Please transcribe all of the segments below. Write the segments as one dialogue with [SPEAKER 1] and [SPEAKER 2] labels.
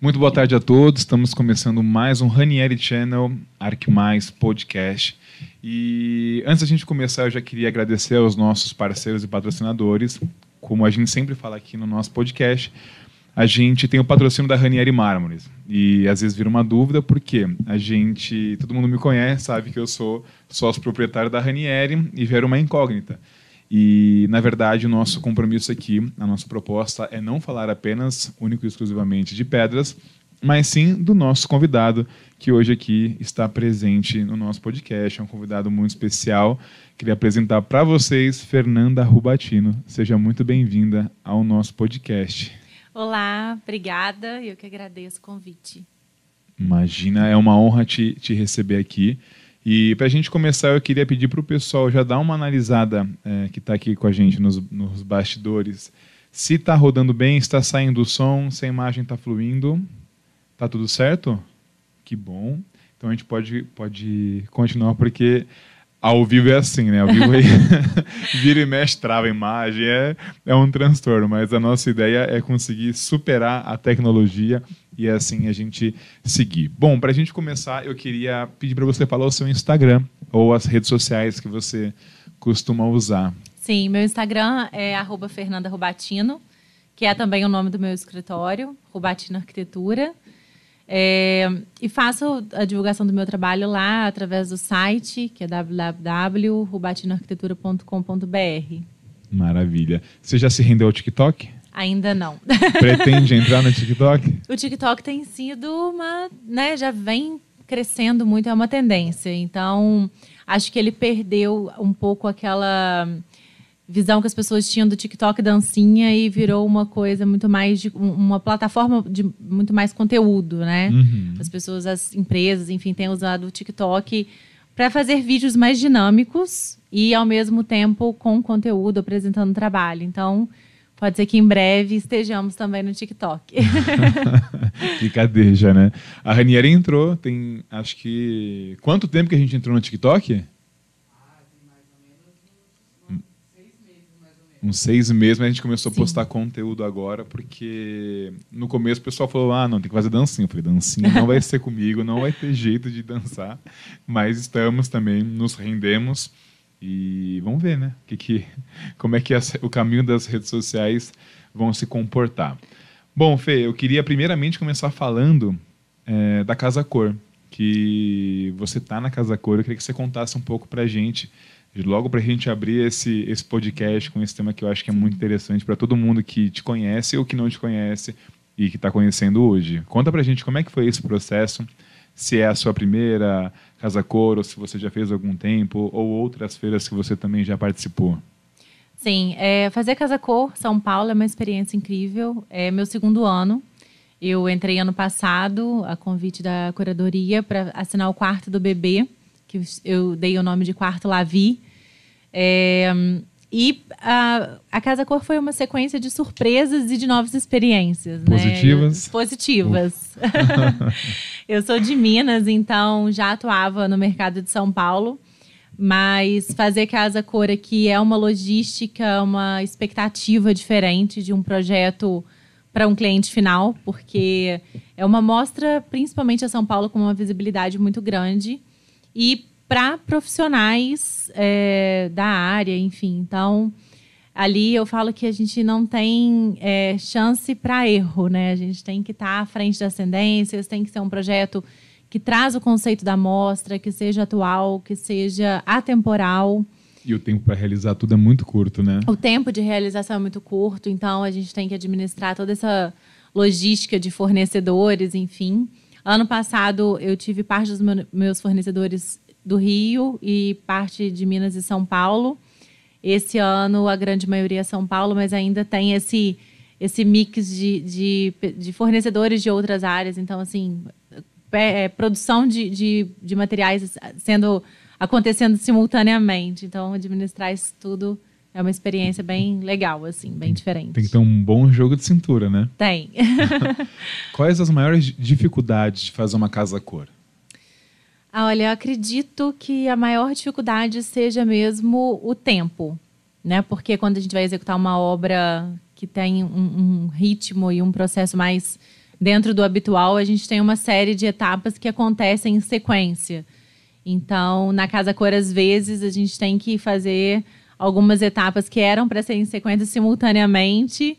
[SPEAKER 1] Muito boa tarde a todos. Estamos começando mais um Ranieri Channel Arc Mais Podcast. E antes da gente começar, eu já queria agradecer aos nossos parceiros e patrocinadores. Como a gente sempre fala aqui no nosso podcast, a gente tem o patrocínio da Ranieri Mármores. E às vezes vira uma dúvida, porque a gente, todo mundo me conhece, sabe que eu sou sócio proprietário da Ranieri e vira uma incógnita. E, na verdade, o nosso compromisso aqui, a nossa proposta é não falar apenas, único e exclusivamente de pedras, mas sim do nosso convidado, que hoje aqui está presente no nosso podcast. É um convidado muito especial. Queria apresentar para vocês Fernanda Rubatino. Seja muito bem-vinda ao nosso podcast.
[SPEAKER 2] Olá, obrigada. Eu que agradeço o convite.
[SPEAKER 1] Imagina, é uma honra te, te receber aqui. E para a gente começar, eu queria pedir para o pessoal já dar uma analisada é, que está aqui com a gente nos, nos bastidores. Se está rodando bem, está saindo o som, se a imagem está fluindo, está tudo certo? Que bom. Então a gente pode, pode continuar, porque ao vivo é assim, né? Ao vivo aí, vira e mexe, trava a imagem, é, é um transtorno, mas a nossa ideia é conseguir superar a tecnologia e assim a gente seguir. Bom, para a gente começar, eu queria pedir para você falar o seu Instagram ou as redes sociais que você costuma usar.
[SPEAKER 2] Sim, meu Instagram é Fernanda Rubatino, que é também o nome do meu escritório, Rubatino Arquitetura. É, e faço a divulgação do meu trabalho lá através do site, que é www.rubatinoarquitetura.com.br.
[SPEAKER 1] Maravilha. Você já se rendeu ao TikTok?
[SPEAKER 2] Ainda não.
[SPEAKER 1] Pretende entrar no TikTok?
[SPEAKER 2] O TikTok tem sido uma, né, já vem crescendo muito, é uma tendência. Então, acho que ele perdeu um pouco aquela visão que as pessoas tinham do TikTok dancinha e virou uma coisa muito mais de uma plataforma de muito mais conteúdo, né? Uhum. As pessoas, as empresas, enfim, têm usado o TikTok para fazer vídeos mais dinâmicos e ao mesmo tempo com conteúdo apresentando trabalho. Então, pode ser que em breve estejamos também no TikTok.
[SPEAKER 1] Deixa, né? A Ranieri entrou, tem acho que quanto tempo que a gente entrou no TikTok? Uns seis meses, mas a gente começou Sim. a postar conteúdo agora, porque no começo o pessoal falou: ah, não, tem que fazer dancinha. Eu falei: dancinha não vai ser comigo, não vai ter jeito de dançar, mas estamos também, nos rendemos e vamos ver, né? Que, que, como é que as, o caminho das redes sociais vão se comportar. Bom, Fê, eu queria primeiramente começar falando é, da Casa Cor, que você está na Casa Cor, eu queria que você contasse um pouco para a gente logo para a gente abrir esse, esse podcast com esse tema que eu acho que é muito interessante para todo mundo que te conhece ou que não te conhece e que está conhecendo hoje. Conta para a gente como é que foi esse processo, se é a sua primeira Casa Cor, ou se você já fez algum tempo, ou outras feiras que você também já participou.
[SPEAKER 2] Sim, é, fazer Casa Cor São Paulo é uma experiência incrível. É meu segundo ano. Eu entrei ano passado, a convite da curadoria, para assinar o quarto do bebê, que eu dei o nome de quarto Lavi. É, e a, a Casa Cor foi uma sequência de surpresas e de novas experiências.
[SPEAKER 1] Positivas?
[SPEAKER 2] Né? Positivas. eu sou de Minas, então já atuava no mercado de São Paulo. Mas fazer Casa Cor aqui é uma logística, uma expectativa diferente de um projeto para um cliente final, porque é uma mostra, principalmente a São Paulo, com uma visibilidade muito grande. E para profissionais é, da área, enfim. Então, ali eu falo que a gente não tem é, chance para erro, né? A gente tem que estar tá à frente das tendências, tem que ser um projeto que traz o conceito da mostra, que seja atual, que seja atemporal.
[SPEAKER 1] E o tempo para realizar tudo é muito curto, né?
[SPEAKER 2] O tempo de realização é muito curto, então a gente tem que administrar toda essa logística de fornecedores, enfim. Ano passado eu tive parte dos meus fornecedores do Rio e parte de Minas e São Paulo. Esse ano a grande maioria é São Paulo, mas ainda tem esse esse mix de, de, de fornecedores de outras áreas. Então, assim, é, é, produção de, de, de materiais sendo acontecendo simultaneamente. Então, administrar isso tudo é uma experiência bem legal, assim, bem diferente.
[SPEAKER 1] Tem que ter um bom jogo de cintura, né?
[SPEAKER 2] Tem.
[SPEAKER 1] Quais as maiores dificuldades de fazer uma casa cor?
[SPEAKER 2] Ah, olha, eu acredito que a maior dificuldade seja mesmo o tempo, né? Porque quando a gente vai executar uma obra que tem um, um ritmo e um processo mais dentro do habitual, a gente tem uma série de etapas que acontecem em sequência. Então, na Casa Cor, às vezes, a gente tem que fazer algumas etapas que eram para ser em sequência simultaneamente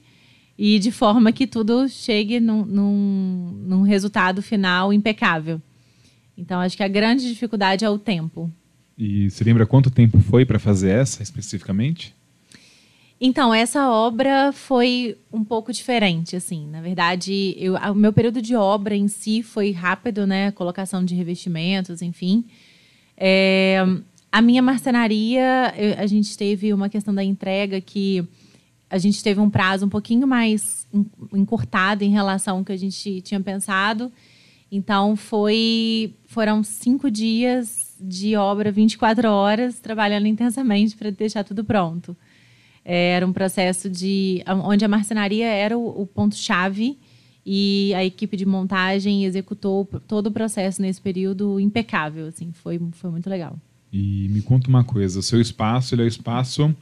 [SPEAKER 2] e de forma que tudo chegue num, num, num resultado final impecável. Então, acho que a grande dificuldade é o tempo.
[SPEAKER 1] E você lembra quanto tempo foi para fazer essa especificamente?
[SPEAKER 2] Então, essa obra foi um pouco diferente, assim. Na verdade, eu, o meu período de obra em si foi rápido, né? Colocação de revestimentos, enfim. É, a minha marcenaria, eu, a gente teve uma questão da entrega que a gente teve um prazo um pouquinho mais encurtado em relação ao que a gente tinha pensado. Então, foi, foram cinco dias de obra, 24 horas, trabalhando intensamente para deixar tudo pronto. É, era um processo de onde a marcenaria era o, o ponto-chave e a equipe de montagem executou todo o processo nesse período impecável. Assim, foi, foi muito legal.
[SPEAKER 1] E me conta uma coisa, o seu espaço ele é o espaço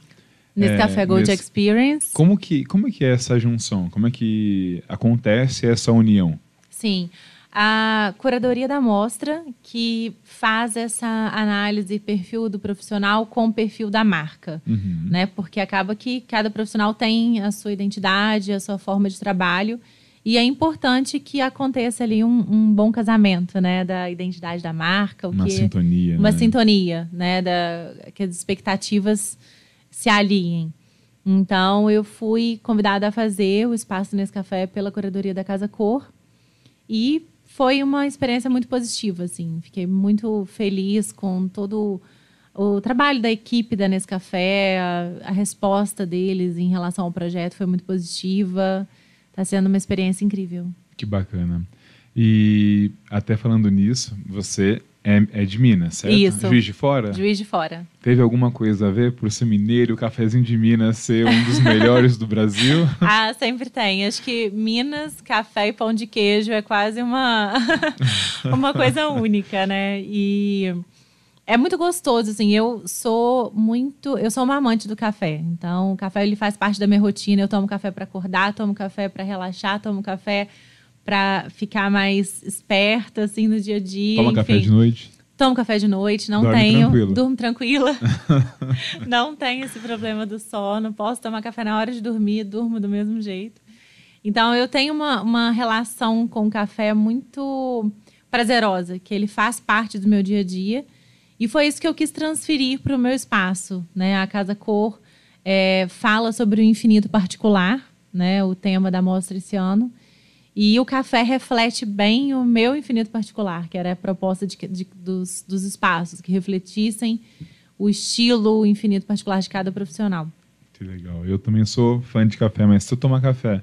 [SPEAKER 2] Nesse é, Café Gold nesse... Experience.
[SPEAKER 1] Como que, como que é essa junção? Como é que acontece essa união?
[SPEAKER 2] Sim a curadoria da mostra, que faz essa análise perfil do profissional com o perfil da marca, uhum. né? Porque acaba que cada profissional tem a sua identidade, a sua forma de trabalho, e é importante que aconteça ali um, um bom casamento, né? Da identidade da marca,
[SPEAKER 1] uma
[SPEAKER 2] que,
[SPEAKER 1] sintonia,
[SPEAKER 2] uma
[SPEAKER 1] né?
[SPEAKER 2] sintonia, né? Da que as expectativas se aliem. Então, eu fui convidada a fazer o espaço nesse café pela curadoria da Casa Cor e foi uma experiência muito positiva, assim. Fiquei muito feliz com todo o trabalho da equipe da Nescafé, a, a resposta deles em relação ao projeto foi muito positiva. Está sendo uma experiência incrível.
[SPEAKER 1] Que bacana. E até falando nisso, você é, é, de Minas, certo?
[SPEAKER 2] Isso.
[SPEAKER 1] Juiz de Fora?
[SPEAKER 2] Juiz de Fora.
[SPEAKER 1] Teve alguma coisa a ver por ser mineiro o cafezinho de Minas ser um dos melhores do Brasil?
[SPEAKER 2] Ah, sempre tem. Acho que Minas, café e pão de queijo é quase uma, uma coisa única, né? E é muito gostoso, assim. Eu sou muito, eu sou uma amante do café. Então, o café ele faz parte da minha rotina. Eu tomo café para acordar, tomo café para relaxar, tomo café para ficar mais esperta, assim, no dia a dia.
[SPEAKER 1] Toma
[SPEAKER 2] enfim.
[SPEAKER 1] café de noite?
[SPEAKER 2] Tomo café de noite, não
[SPEAKER 1] Dorme
[SPEAKER 2] tenho.
[SPEAKER 1] Tranquilo.
[SPEAKER 2] Durmo tranquila. não tenho esse problema do sono. Posso tomar café na hora de dormir, durmo do mesmo jeito. Então, eu tenho uma, uma relação com o café muito prazerosa, que ele faz parte do meu dia a dia. E foi isso que eu quis transferir para o meu espaço. Né? A Casa Cor é, fala sobre o infinito particular, né? o tema da mostra esse ano. E o café reflete bem o meu infinito particular, que era a proposta de, de, dos, dos espaços, que refletissem o estilo infinito particular de cada profissional.
[SPEAKER 1] Que legal. Eu também sou fã de café, mas se eu tomar café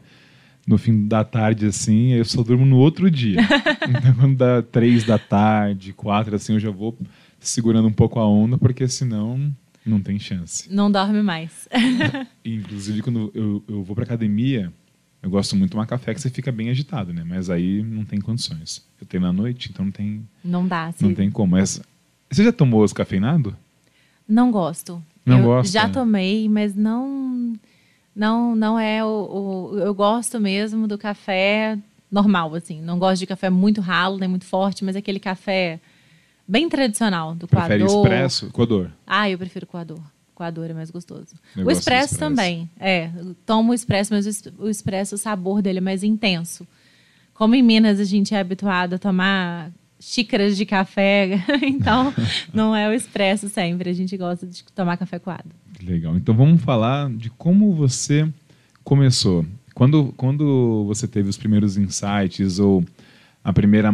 [SPEAKER 1] no fim da tarde, assim, eu só durmo no outro dia. então, quando dá três da tarde, quatro, assim, eu já vou segurando um pouco a onda, porque senão não tem chance.
[SPEAKER 2] Não dorme mais.
[SPEAKER 1] Inclusive, quando eu, eu vou para academia, eu gosto muito de tomar café que você fica bem agitado, né? Mas aí não tem condições. Eu tenho na noite, então não tem.
[SPEAKER 2] Não dá, sim.
[SPEAKER 1] Não tem como. Mas você já tomou os cafeinado?
[SPEAKER 2] Não gosto.
[SPEAKER 1] Não
[SPEAKER 2] eu
[SPEAKER 1] gosto.
[SPEAKER 2] Já tomei, mas não. Não, não é o, o. Eu gosto mesmo do café normal, assim. Não gosto de café muito ralo, nem muito forte, mas aquele café bem tradicional, do
[SPEAKER 1] Prefere
[SPEAKER 2] coador.
[SPEAKER 1] expresso? Coador?
[SPEAKER 2] Ah, eu prefiro coador coador é mais gostoso. Eu o expresso, expresso, também. É, tomo o expresso, mas o expresso, o sabor dele é mais intenso. Como em Minas a gente é habituado a tomar xícaras de café, então não é o expresso sempre. A gente gosta de tomar café coado.
[SPEAKER 1] Legal. Então vamos falar de como você começou. Quando, quando você teve os primeiros insights ou a primeira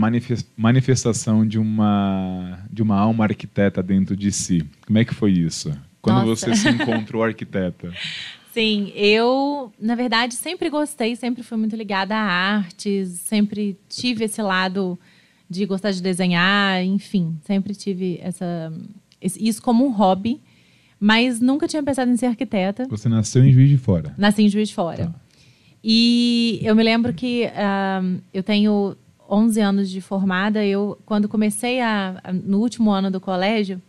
[SPEAKER 1] manifestação de uma, de uma alma arquiteta dentro de si, como é que foi isso? Quando Nossa. você se encontrou arquiteta?
[SPEAKER 2] Sim, eu, na verdade, sempre gostei, sempre fui muito ligada a artes, sempre tive esse lado de gostar de desenhar, enfim, sempre tive essa, isso como um hobby, mas nunca tinha pensado em ser arquiteta.
[SPEAKER 1] Você nasceu em Juiz de Fora?
[SPEAKER 2] Nasci em Juiz de Fora. Tá. E eu me lembro que uh, eu tenho 11 anos de formada, eu, quando comecei a, no último ano do colégio,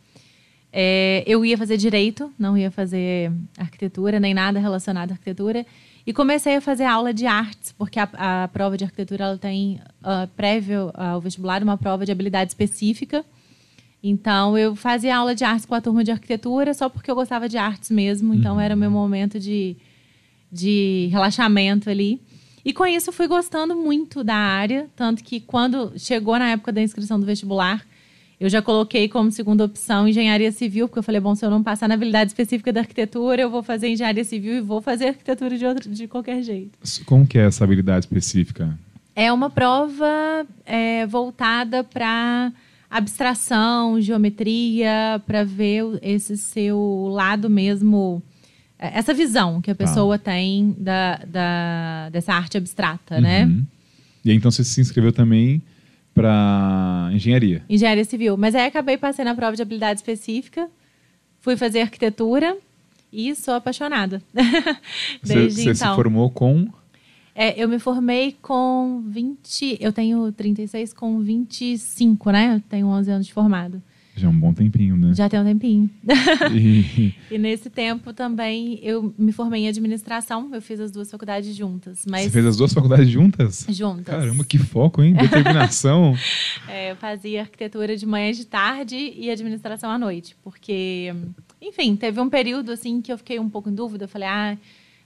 [SPEAKER 2] é, eu ia fazer direito, não ia fazer arquitetura, nem nada relacionado à arquitetura. E comecei a fazer aula de artes, porque a, a prova de arquitetura ela tem, uh, prévio ao vestibular, uma prova de habilidade específica. Então, eu fazia aula de artes com a turma de arquitetura só porque eu gostava de artes mesmo. Então, era o meu momento de, de relaxamento ali. E com isso, eu fui gostando muito da área. Tanto que, quando chegou na época da inscrição do vestibular, eu já coloquei como segunda opção engenharia civil, porque eu falei, bom, se eu não passar na habilidade específica da arquitetura, eu vou fazer engenharia civil e vou fazer arquitetura de, outro, de qualquer jeito.
[SPEAKER 1] Como que é essa habilidade específica?
[SPEAKER 2] É uma prova é, voltada para abstração, geometria, para ver esse seu lado mesmo, é, essa visão que a pessoa ah. tem da, da, dessa arte abstrata, né? uhum. né?
[SPEAKER 1] E aí, então você se inscreveu também para engenharia.
[SPEAKER 2] Engenharia civil. Mas aí acabei passando na prova de habilidade específica, fui fazer arquitetura e sou apaixonada.
[SPEAKER 1] Desde você, então. se formou com?
[SPEAKER 2] É, eu me formei com 20. Eu tenho 36 com 25, né? Eu tenho 11 anos de formado.
[SPEAKER 1] Já é um bom tempinho, né?
[SPEAKER 2] Já tem um tempinho. E... e... nesse tempo também eu me formei em administração. Eu fiz as duas faculdades juntas. Mas...
[SPEAKER 1] Você fez as duas faculdades juntas?
[SPEAKER 2] Juntas.
[SPEAKER 1] Caramba, que foco, hein? Determinação.
[SPEAKER 2] é, eu fazia arquitetura de manhã e de tarde e administração à noite. Porque, enfim, teve um período assim que eu fiquei um pouco em dúvida. Eu falei, ah,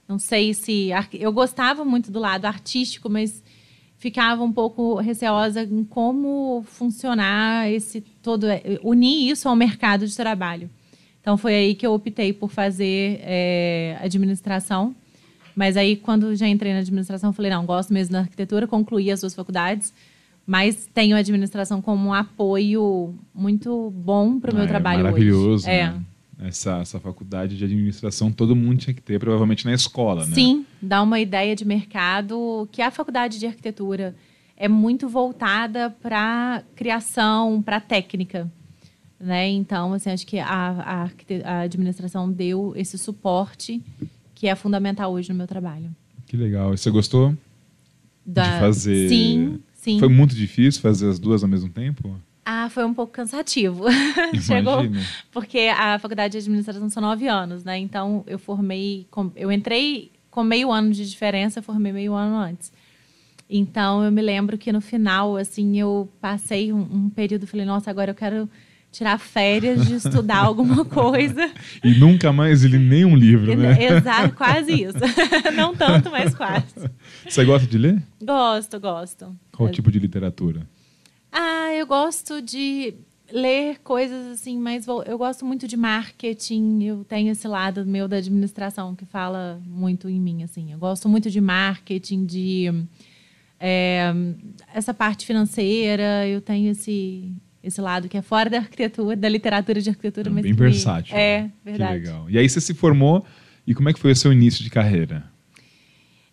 [SPEAKER 2] não sei se. Eu gostava muito do lado artístico, mas ficava um pouco receosa em como funcionar esse todo, unir isso ao mercado de trabalho. Então foi aí que eu optei por fazer é, administração. Mas aí, quando já entrei na administração, falei, não, gosto mesmo da arquitetura, concluí as duas faculdades, mas tenho a administração como um apoio muito bom para o meu
[SPEAKER 1] ah,
[SPEAKER 2] trabalho
[SPEAKER 1] maravilhoso,
[SPEAKER 2] hoje.
[SPEAKER 1] Né? É essa, essa faculdade de administração todo mundo tinha que ter, provavelmente na escola, né?
[SPEAKER 2] Sim, dá uma ideia de mercado que a faculdade de arquitetura é muito voltada para criação, para técnica. Né? Então, assim, acho que a, a, a, administração deu esse suporte que é fundamental hoje no meu trabalho.
[SPEAKER 1] Que legal. E você gostou da... de fazer?
[SPEAKER 2] Sim, sim.
[SPEAKER 1] Foi muito difícil fazer as duas ao mesmo tempo?
[SPEAKER 2] Ah, foi um pouco cansativo. Chegou, porque a faculdade de administração são nove anos, né? Então eu formei, eu entrei com meio ano de diferença, formei meio ano antes. Então eu me lembro que no final, assim, eu passei um, um período, falei, nossa, agora eu quero tirar férias de estudar alguma coisa.
[SPEAKER 1] E nunca mais li nenhum livro, né?
[SPEAKER 2] Exato, quase isso. Não tanto, mas quase.
[SPEAKER 1] Você gosta de ler?
[SPEAKER 2] Gosto, gosto.
[SPEAKER 1] Qual tipo de literatura?
[SPEAKER 2] Ah, eu gosto de ler coisas assim, mas eu gosto muito de marketing. Eu tenho esse lado meu da administração que fala muito em mim, assim. Eu gosto muito de marketing, de é, essa parte financeira. Eu tenho esse esse lado que é fora da arquitetura, da literatura de arquitetura, é mas
[SPEAKER 1] bem versátil.
[SPEAKER 2] É, né? verdade.
[SPEAKER 1] Que legal. E aí você se formou e como é que foi o seu início de carreira?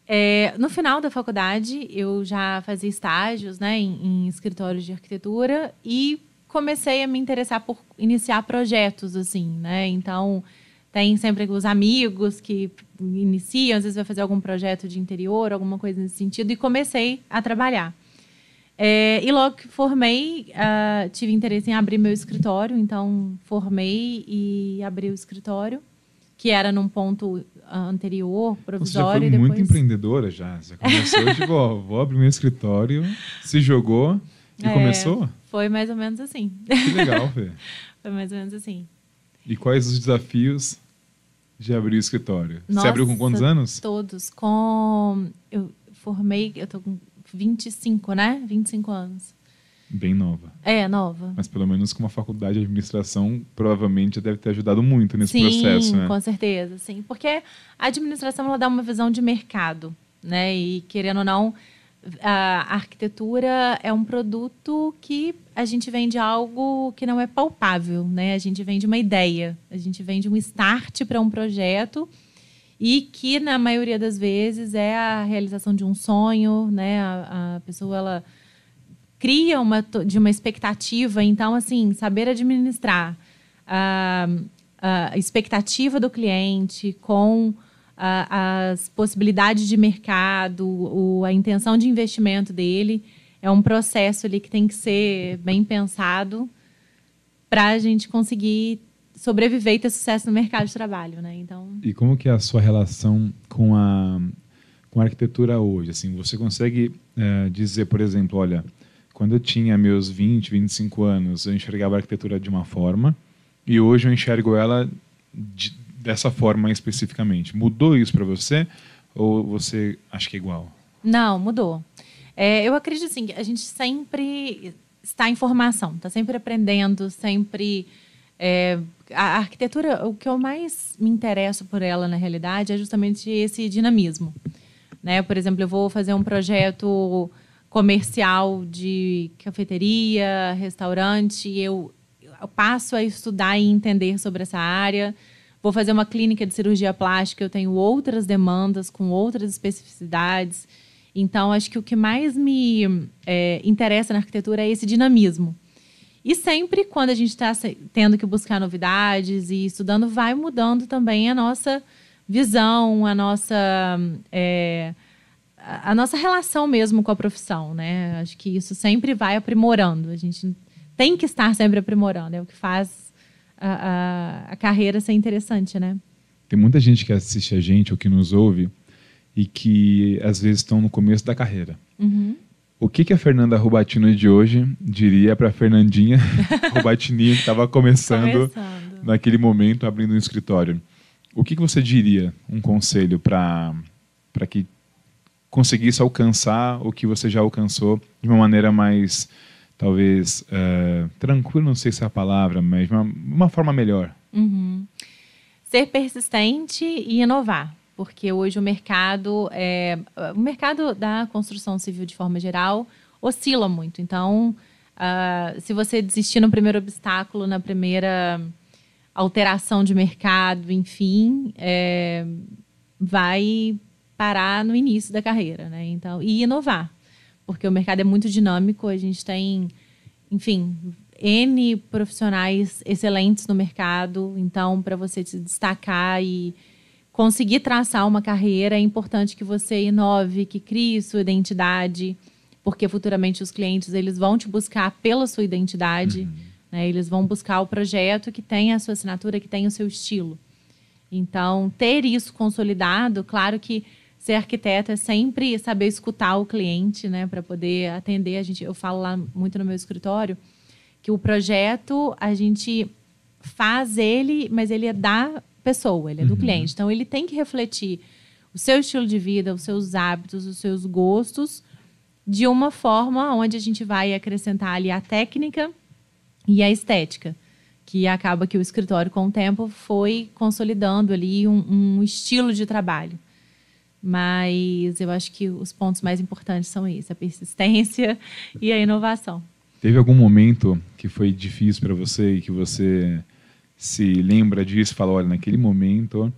[SPEAKER 2] É, no final da faculdade, eu já fazia estágios né, em, em, escritórios de arquitetura e comecei a me interessar por iniciar projetos, assim, né? Então, tem sempre os amigos que iniciam, às vezes vai fazer algum projeto de interior, alguma coisa nesse sentido, e comecei a trabalhar. É, e logo que formei, uh, tive interesse em abrir meu escritório, então formei e abri o escritório, que era num ponto anterior, provisório.
[SPEAKER 1] Você já foi muito empreendedora já. Você começou tipo, ó, vou abrir meu escritório, se jogou e é, começou?
[SPEAKER 2] Foi mais ou menos assim.
[SPEAKER 1] Que legal, Fê.
[SPEAKER 2] foi mais ou menos assim.
[SPEAKER 1] E quais os desafios de abrir o escritório?
[SPEAKER 2] Nossa,
[SPEAKER 1] Você abriu com quantos anos?
[SPEAKER 2] Todos. Com. Eu formei, eu tô com 25, né? 25 anos.
[SPEAKER 1] Bem nova.
[SPEAKER 2] É, nova.
[SPEAKER 1] Mas pelo menos com uma faculdade de administração, provavelmente deve ter ajudado muito nesse
[SPEAKER 2] sim,
[SPEAKER 1] processo, né?
[SPEAKER 2] com certeza, sim. Porque a administração ela dá uma visão de mercado, né? E querendo ou não, a arquitetura é um produto que a gente vende algo que não é palpável, né? A gente vende uma ideia, a gente vende um start para um projeto e que na maioria das vezes é a realização de um sonho, né? A, a pessoa ela cria uma, de uma expectativa. Então, assim, saber administrar a, a expectativa do cliente com a, as possibilidades de mercado, o, a intenção de investimento dele, é um processo ali que tem que ser bem pensado para a gente conseguir sobreviver e ter sucesso no mercado de trabalho, né? Então.
[SPEAKER 1] E como que é a sua relação com a com a arquitetura hoje? Assim, você consegue é, dizer, por exemplo, olha, quando eu tinha meus 20, 25 anos, eu enxergava a arquitetura de uma forma e hoje eu enxergo ela de, dessa forma especificamente. Mudou isso para você ou você acha que é igual?
[SPEAKER 2] Não, mudou. É, eu acredito assim, a gente sempre está em formação, está sempre aprendendo, sempre. É, a arquitetura, o que eu mais me interesso por ela na realidade é justamente esse dinamismo. Né? Por exemplo, eu vou fazer um projeto comercial de cafeteria, restaurante, eu, eu passo a estudar e entender sobre essa área. Vou fazer uma clínica de cirurgia plástica, eu tenho outras demandas com outras especificidades. Então, acho que o que mais me é, interessa na arquitetura é esse dinamismo. E sempre, quando a gente está tendo que buscar novidades e estudando, vai mudando também a nossa visão, a nossa, é, a nossa relação mesmo com a profissão, né? Acho que isso sempre vai aprimorando. A gente tem que estar sempre aprimorando. É o que faz a, a, a carreira ser interessante, né?
[SPEAKER 1] Tem muita gente que assiste a gente ou que nos ouve e que às vezes estão no começo da carreira.
[SPEAKER 2] Uhum.
[SPEAKER 1] O que, que a Fernanda Rubatino de hoje diria para a Fernandinha Rubatini, que estava começando, começando, naquele momento, abrindo um escritório? O que, que você diria, um conselho para que conseguisse alcançar o que você já alcançou de uma maneira mais, talvez, uh, tranquila, não sei se é a palavra, mas uma, uma forma melhor?
[SPEAKER 2] Uhum. Ser persistente e inovar porque hoje o mercado, é, o mercado da construção civil de forma geral oscila muito. Então, uh, se você desistir no primeiro obstáculo, na primeira alteração de mercado, enfim, é, vai parar no início da carreira, né? Então, e inovar, porque o mercado é muito dinâmico. A gente tem, enfim, n profissionais excelentes no mercado. Então, para você se destacar e conseguir traçar uma carreira, é importante que você inove, que crie sua identidade, porque futuramente os clientes eles vão te buscar pela sua identidade, uhum. né? eles vão buscar o projeto que tem a sua assinatura, que tem o seu estilo. Então, ter isso consolidado, claro que ser arquiteto é sempre saber escutar o cliente, né, para poder atender. A gente, eu falo lá muito no meu escritório que o projeto a gente faz ele, mas ele é da pessoa, ele é do uhum. cliente. Então, ele tem que refletir o seu estilo de vida, os seus hábitos, os seus gostos, de uma forma onde a gente vai acrescentar ali a técnica e a estética, que acaba que o escritório, com o tempo, foi consolidando ali um, um estilo de trabalho. Mas eu acho que os pontos mais importantes são esses: a persistência e a inovação.
[SPEAKER 1] Teve algum momento que foi difícil para você e que você se lembra disso, fala, olha, naquele momento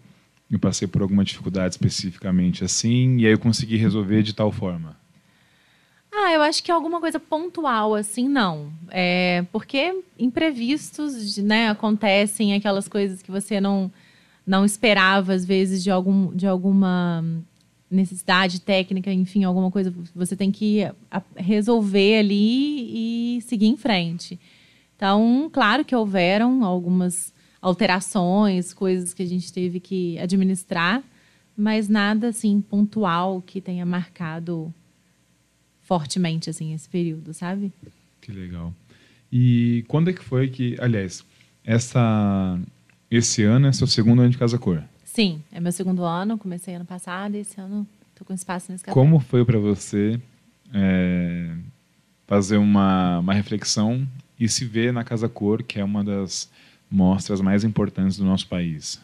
[SPEAKER 1] eu passei por alguma dificuldade especificamente assim, e aí eu consegui resolver de tal forma?
[SPEAKER 2] Ah, eu acho que alguma coisa pontual, assim, não. É, porque imprevistos, né, acontecem aquelas coisas que você não, não esperava, às vezes, de, algum, de alguma necessidade técnica, enfim, alguma coisa, você tem que resolver ali e seguir em frente. Então, claro que houveram algumas alterações, coisas que a gente teve que administrar, mas nada assim pontual que tenha marcado fortemente assim esse período, sabe?
[SPEAKER 1] Que legal. E quando é que foi que, aliás, essa esse ano é seu segundo ano de Casa Cor?
[SPEAKER 2] Sim, é meu segundo ano, comecei ano passado e esse ano estou com espaço nesse
[SPEAKER 1] café. Como foi para você é, fazer uma, uma reflexão e se ver na Casa Cor, que é uma das mostras mais importantes do nosso país?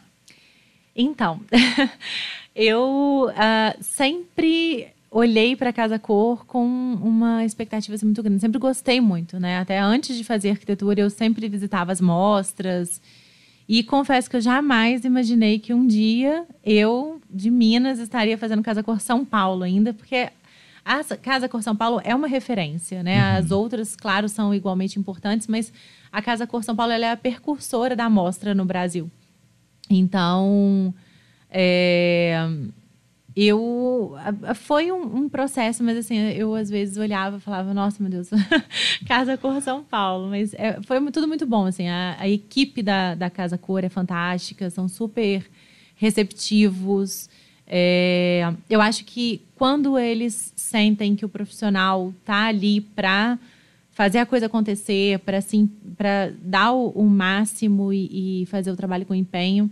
[SPEAKER 2] Então, eu uh, sempre olhei para a Casa Cor com uma expectativa assim, muito grande. Sempre gostei muito, né? Até antes de fazer arquitetura, eu sempre visitava as mostras. E confesso que eu jamais imaginei que um dia eu, de Minas, estaria fazendo Casa Cor São Paulo ainda, porque a Casa Cor São Paulo é uma referência, né? Uhum. As outras, claro, são igualmente importantes, mas a Casa Cor São Paulo é a percursora da mostra no Brasil. Então, é, eu foi um, um, processo, mas assim, eu às vezes olhava e falava, nossa, meu Deus, Casa Cor São Paulo. Mas é, foi tudo muito bom, assim, a, a equipe da, da Casa Cor é fantástica, são super receptivos. É, eu acho que quando eles sentem que o profissional está ali para fazer a coisa acontecer, para assim, dar o, o máximo e, e, fazer o trabalho com empenho,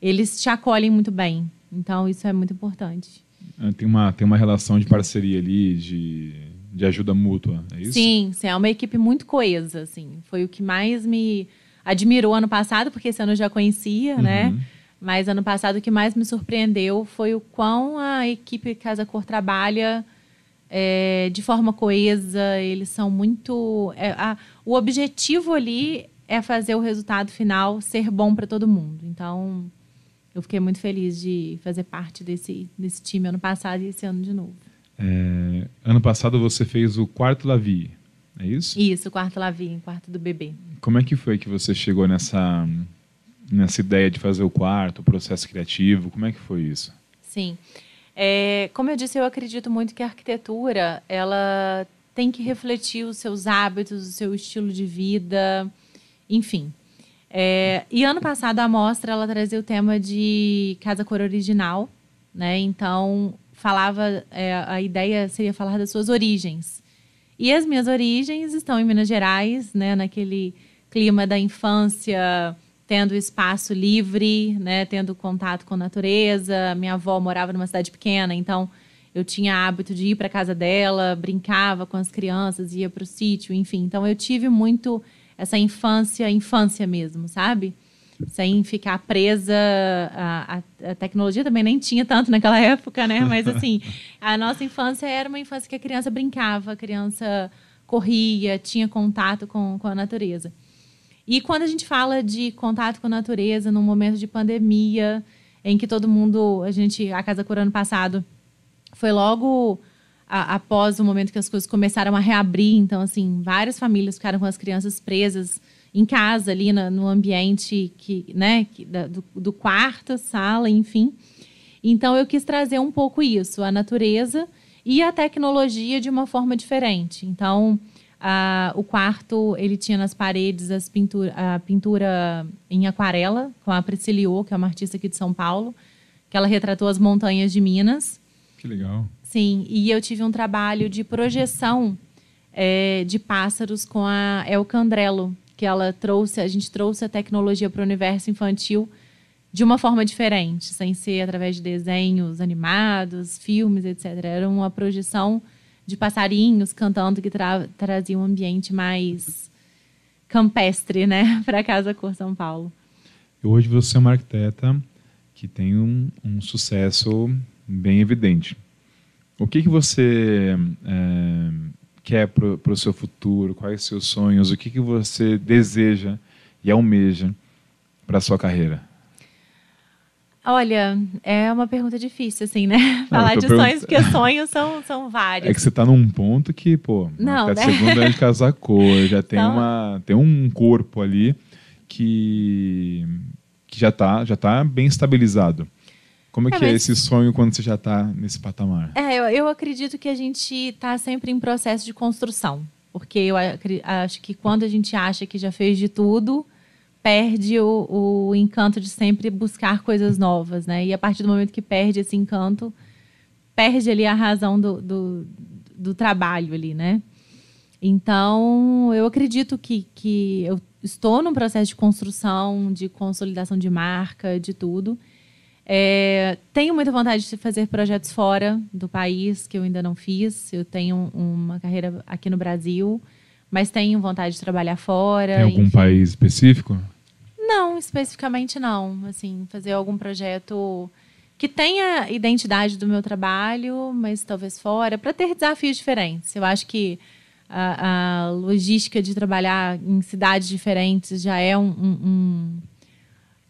[SPEAKER 2] eles te acolhem muito bem. Então, isso é muito importante.
[SPEAKER 1] É, tem uma, tem uma relação de parceria ali, de, de ajuda mútua, é isso?
[SPEAKER 2] Sim, sim, é uma equipe muito coesa, assim. Foi o que mais me admirou ano passado, porque esse ano eu já conhecia, né? uhum. né? Mas ano passado o que mais me surpreendeu foi o quão a equipe Casa Cor trabalha é, de forma coesa. Eles são muito. É, a, o objetivo ali é fazer o resultado final ser bom para todo mundo. Então, eu fiquei muito feliz de fazer parte desse, desse time ano passado e esse ano de novo.
[SPEAKER 1] É, ano passado você fez o quarto Lavi, é isso?
[SPEAKER 2] Isso, o quarto Lavi, quarto do bebê.
[SPEAKER 1] Como é que foi que você chegou nessa nessa ideia de fazer o quarto, o processo criativo? Como é que foi isso?
[SPEAKER 2] Sim. É, como eu disse, eu acredito muito que a arquitetura ela tem que refletir os seus hábitos, o seu estilo de vida, enfim. É, e ano passado a mostra ela trazia o tema de casa cor original, né? Então falava é, a ideia seria falar das suas origens. E as minhas origens estão em Minas Gerais, né? Naquele clima da infância tendo espaço livre, né, tendo contato com a natureza. Minha avó morava numa cidade pequena, então eu tinha hábito de ir para casa dela, brincava com as crianças, ia para o sítio, enfim. Então eu tive muito essa infância, infância mesmo, sabe? Sem ficar presa. A, a, tecnologia também nem tinha tanto naquela época, né? Mas assim, a nossa infância era uma infância que a criança brincava, a criança corria, tinha contato com, com a natureza. E quando a gente fala de contato com a natureza num momento de pandemia, em que todo mundo, a gente, a Casa Cor ano passado, foi logo a, após o momento que as coisas começaram a reabrir. Então, assim, várias famílias ficaram com as crianças presas em casa, ali no, no ambiente que, né, que, da, do, do quarto, sala, enfim. Então, eu quis trazer um pouco isso, a natureza e a tecnologia de uma forma diferente. Então, Uh, o quarto, ele tinha nas paredes as pintura, a pintura em aquarela, com a Prisciliô, que é uma artista aqui de São Paulo, que ela retratou as montanhas de Minas.
[SPEAKER 1] Que legal.
[SPEAKER 2] Sim, e eu tive um trabalho de projeção é, de pássaros com a El Candrello, que ela trouxe, a gente trouxe a tecnologia para o universo infantil de uma forma diferente, sem ser através de desenhos animados, filmes, etc. Era uma projeção de passarinhos cantando que tra trazia um ambiente mais campestre, né, para Casa Cor São Paulo.
[SPEAKER 1] Hoje você é uma arquiteta que tem um, um sucesso bem evidente. O que, que você é, quer para o seu futuro? Quais seus sonhos? O que, que você deseja e almeja para a sua carreira?
[SPEAKER 2] Olha, é uma pergunta difícil, assim, né? Falar de sonhos, porque sonhos são, são vários.
[SPEAKER 1] É que você está num ponto que, pô,
[SPEAKER 2] não,
[SPEAKER 1] né? segundo ano de casar cor, já tem, então... uma, tem um corpo ali que, que já está já tá bem estabilizado. Como é, é que é mas... é esse sonho quando você já está nesse patamar?
[SPEAKER 2] É, eu, eu acredito que a gente está sempre em processo de construção. Porque eu acho que quando a gente acha que já fez de tudo, perde o, o encanto de sempre buscar coisas novas, né? E a partir do momento que perde esse encanto, perde ali a razão do, do, do trabalho ali, né? Então, eu acredito que, que eu estou num processo de construção, de consolidação de marca, de tudo. É, tenho muita vontade de fazer projetos fora do país, que eu ainda não fiz. Eu tenho uma carreira aqui no Brasil, mas tenho vontade de trabalhar fora.
[SPEAKER 1] Tem algum enfim. país específico?
[SPEAKER 2] Não, especificamente não. Assim, fazer algum projeto que tenha identidade do meu trabalho, mas talvez fora, para ter desafios diferentes. Eu acho que a, a, logística de trabalhar em cidades diferentes já é um, um, um